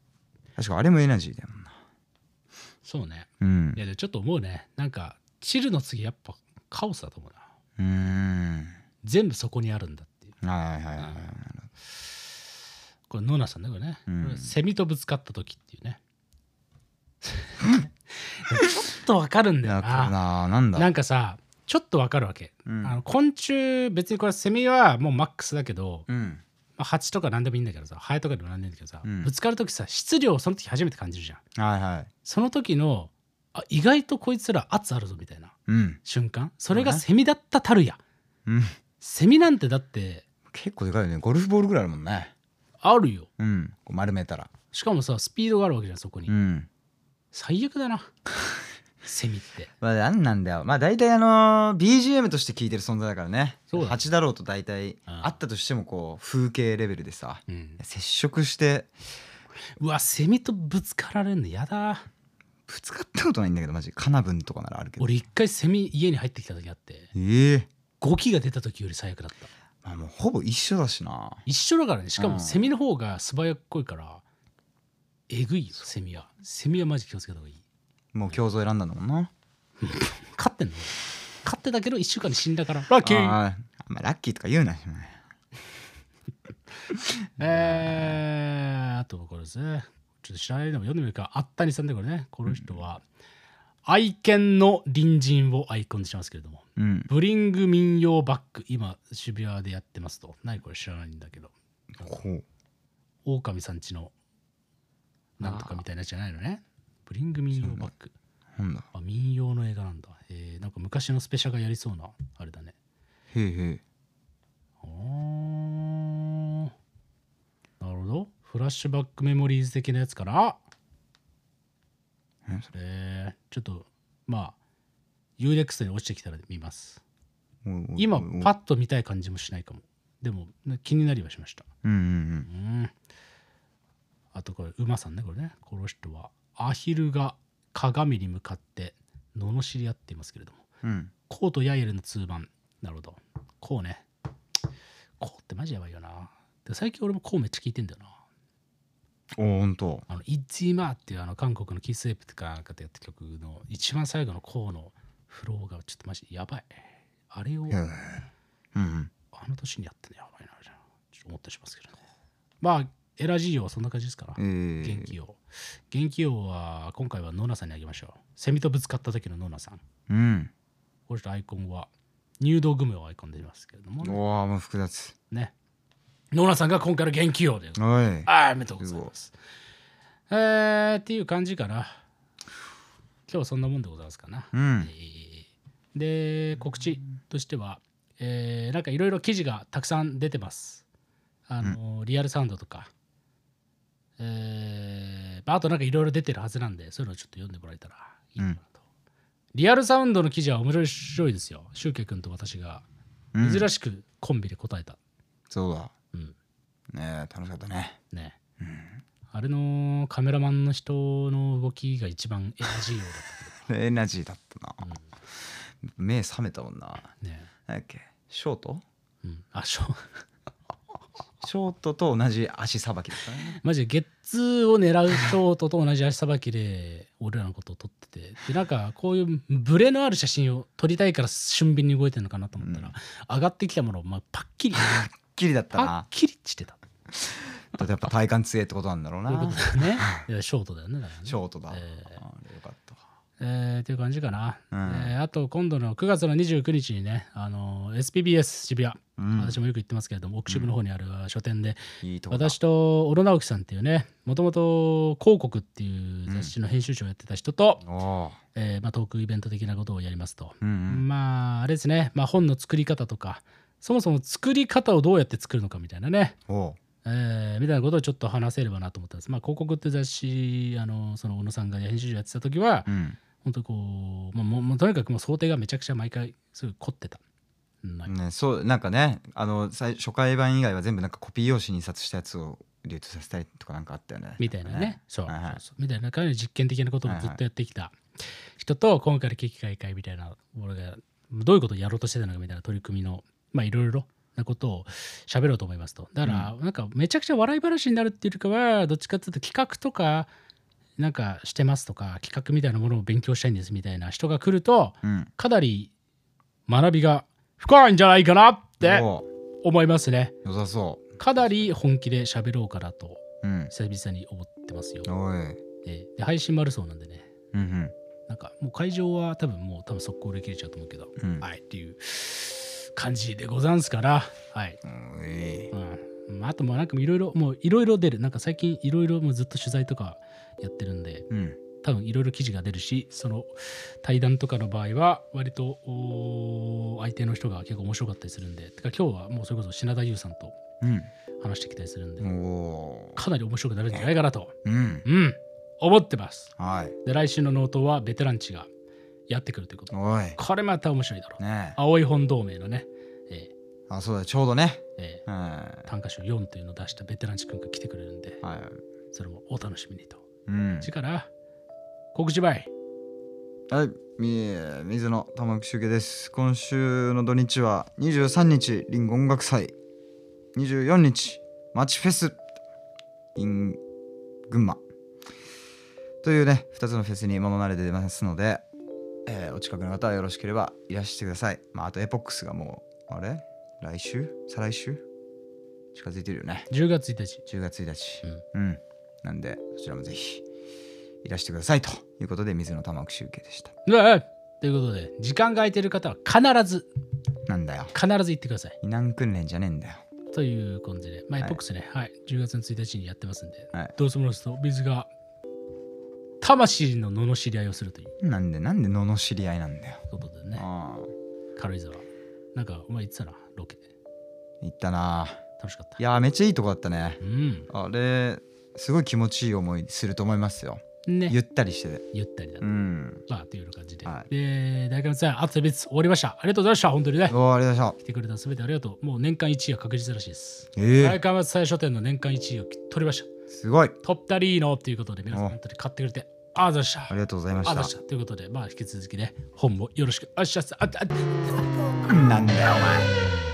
確かあれもエナジーだもんな。そうね。うん。いやでもちょっと思うね。なんかチルの次やっぱカオスだと思うな。うーん。全部そこにあるんだっていう。はいはいはいはい。これノーナさんねこれね、うん。セミとぶつかった時っていうねちょっとわかるんだよな。な。なんだ？なんかさちょっとわかるわけ、うん。あの昆虫別にこれセミはもうマックスだけど、うん。まあ、蜂とか何でもいいんだけどさハエとかでも何でもいいんだけどさ、うん。ぶつかる時さ質量をその時初めて感じるじゃん。はいはい。その時のあ意外とこいつら圧あるぞみたいなうん。瞬間。それがセミだったたるや。うん。セミなんてだって結構でかいよね。ゴルフボールぐらいあるもんね。あるよ。うん。丸めたら。しかもさスピードがあるわけじゃんそこに、うん最悪だな。セミって。まあ何なんだよ。まあ大体あのー BGM として聴いてる存在だからね。そうだ。蜂だろうと大体うん。あったとしてもこう風景レベルでさうん。接触して。うわセミとぶつかられんのやだ。ぶつかったことないんだけどマジ。カナブンとかならあるけど。俺一回セミ家に入ってきた時あってええ。ゴキが出た時より最悪だった。まあもうほぼ一緒だしな。一緒だからね。しかうん。もセミの方が素早っこいからえぐいよセミは。セミはマジ気をつけた方がいい。もう共存選んだんだもんな。勝ってんの？勝ってたけど1週間で死んだから。ラッキー。あー。まラッキーとか言うな えー、あとこれですね。ちょっと知らないでも読んでみるか。あったにさんでこれね。この人は愛犬の隣人をアイコンにしてますけれども。うん。ブリング民謡バッグ今渋谷でやってますと。何これ知らないんだけど。ほう。狼さんちのなんとかみたいなやつじゃないのね。ブリング民謡バッグなんだ。あ民謡の映画なんだ。えー、なんか昔のスペシャがやりそうなあれだね。へえへえ。あー。なるほど。フラッシュバックメモリーズ的なやつから何それえー、ちょっとまあ UNEXT に落ちてきたら見ます。今パッと見たい感じもしないかも。でもね気になりはしました。うんうん。うんあとこれ馬さんねこれね。この人はアヒルが鏡に向かって罵り合っていますけれども。うん。うんコウとヤイエルの通番なるほど。コウね。コウってマジやばいよな。で最近俺もコウめっちゃ聞いてんだよな。おほんと。あのイッツイマーっていうあの韓国のキスエプとかなんかでやった曲の一番最後のコウのフローがちょっとマジやばい。あれをうんうん。あの年にやってんのやばいな。ちょっと思ったりしますけどね。まあエラジーはそんな感じですからえー元気王元気王は今回はノーナさんにあげましょう。セミとぶつかった時のノーナさん。うん。これとアイコンは入道グミをアイコンでいますけれどもね。おおもう複雑。ね。ノーナさんが今回の元気王で。おい。あーおめでとうございます。えー、っていう感じかな。今日はそんなもんでございますかな、うん。えーで告知としては、えーなんかいろいろ記事がたくさん出てます。あの、リアルサウンドとかえーまああとなんかいろいろ出てるはずなんでそういうのをちょっと読んでもらえたらいいのかなと、リアルサウンドの記事は面白いですよ。シュウケ君と私が。うん。珍しくコンビで答えた、そうだ。うん。ねえ楽しかったね。ね、あれのカメラマンの人の動きが一番 NG 用だったけど。エナジーだったな。目覚めたもんな。ね。なんだっけ？ショート？うん、あしょショートと同じ足さばきだったね。マジでゲッツーを狙うショートと同じ足さばきで俺らのことを撮ってて。でなんかこういうブレのある写真を撮りたいから俊敏に動いてるのかなと思ったら、上がってきたものをまあパッキリ。はっきりだったパッなキリしてた。だってやっぱ体幹強いってことなんだろうな。ということだよね。ショートだよねね。ショートだ、えーえーっていう感じかな、うん。えーあと今度の9月の29日にねあの SPBS 渋谷、うん。私もよく言ってますけれども奥渋の方にある書店で、いいと私と小野直樹さんっていうねもともと広告っていう雑誌の編集長をやってた人と、おー。えーまあ、トークイベント的なことをやりますと、うんうん。まああれですね、まあ、本の作り方とかそもそも作り方をどうやって作るのかみたいなね、えーみたいなことをちょっと話せればなと思ったんです。まあ、広告って雑誌あのその小野さんが編集長やってた時は、うん本当こう、まあ、もうとにかくもう想定がめちゃくちゃ毎回すごい凝ってた。ね、そうなんかねあの最初回版以外は全部なんかコピー用紙に印刷したやつを流通させたりとかなんかあったよね。みたいなね。そう。はいはい。そうみたいな感じで実験的なことをずっとやってきた人と、今回の危機開会みたいな、俺がどういうことをやろうとしてたのかみたいな取り組みの、まあいろいろなことを喋ろうと思いますと。だから、なんかめちゃくちゃ笑い話になるっていうかは、どっちかっていうと企画とか、なんかしてますとか、企画みたいなものを勉強したいんですみたいな人が来ると、うん。かなり学びが深いんじゃないかなって思いますね。良さそかなり本気で喋ろうかなとううん。久々に思ってますよ。おい。えーで配信もあるそうなんでね。うんうん。なんかもう会場は多分もう多分速攻で切れちゃうと思うけど、うん。はいっていう感じでござんすから、はい。うん、あともうなんかいろいろもういろいろ出る。なんか最近いろいろもうずっと取材とかやってるんでうん。多分いろいろ記事が出るしその対談とかの場合は割と相手の人が結構面白かったりするんでてか今日はもうそれこそ品田優さんと話してきたりするんで、うんおかなり面白くなるんじゃないかなと、ーうん。うん、思ってます。はい。で来週のノートはベテランチがやってくるということ。これまた面白いだろう。ねえ。青い本同盟のね、えあそうだちょうどね。ーえ。短歌集4というのを出したベテランチ君が来てくれるんで、い。それもお楽しみにと。うん次から、告知ばい。はい、み水野玉木集計です。今週の土日は23日、リンゴ音楽祭。24日、マチフェス。in 群馬。というね、2つのフェスに物慣れで出ますので、えーお近くの方はよろしければいらしてください。まあ、あとエポックスがもう、あれ？来週？再来週？近づいてるよね。10月1日。10月1日。うんうん。なんで、そちらもぜひいらしてくださいということで、水野玉木集計でした。ねということで、時間が空いてる方は必ず、なんだよ。必ず行ってください。避難訓練じゃねえんだよ。という感じで、まあ、エはいポックスね、はい、10月の1日にやってますんで、はいどうせもらすと、水が魂の罵り合いをするというなんでなんでのの知り合いなんだよ。ことでね、軽井沢。なんか、お前言ってたな、ロケで。行ったな。楽しかったい。やーめっちゃいいとこだったねう。ん。あれ、すごい気持ちいい思いすると思いますよ。ね。ゆったりしてて。ゆったりだうね。ん。まあ、というような感じで。はいで、大学のさん、あと別終わりました。ありがとうございました。本当にね。おーありがとうございまし来てくれたすべてありがとう。もう年間1位は確実らしいです。た。ええ大川松祭書店の年間1位を取りました。すごい。トップタリーノっていうことで、皆さんお本当に買ってくれて、ありがとうございました。ありがとうございました。ということで、まあ、引き続きね、本もよろしく。あっしゃっさああた。なんだよ、お前。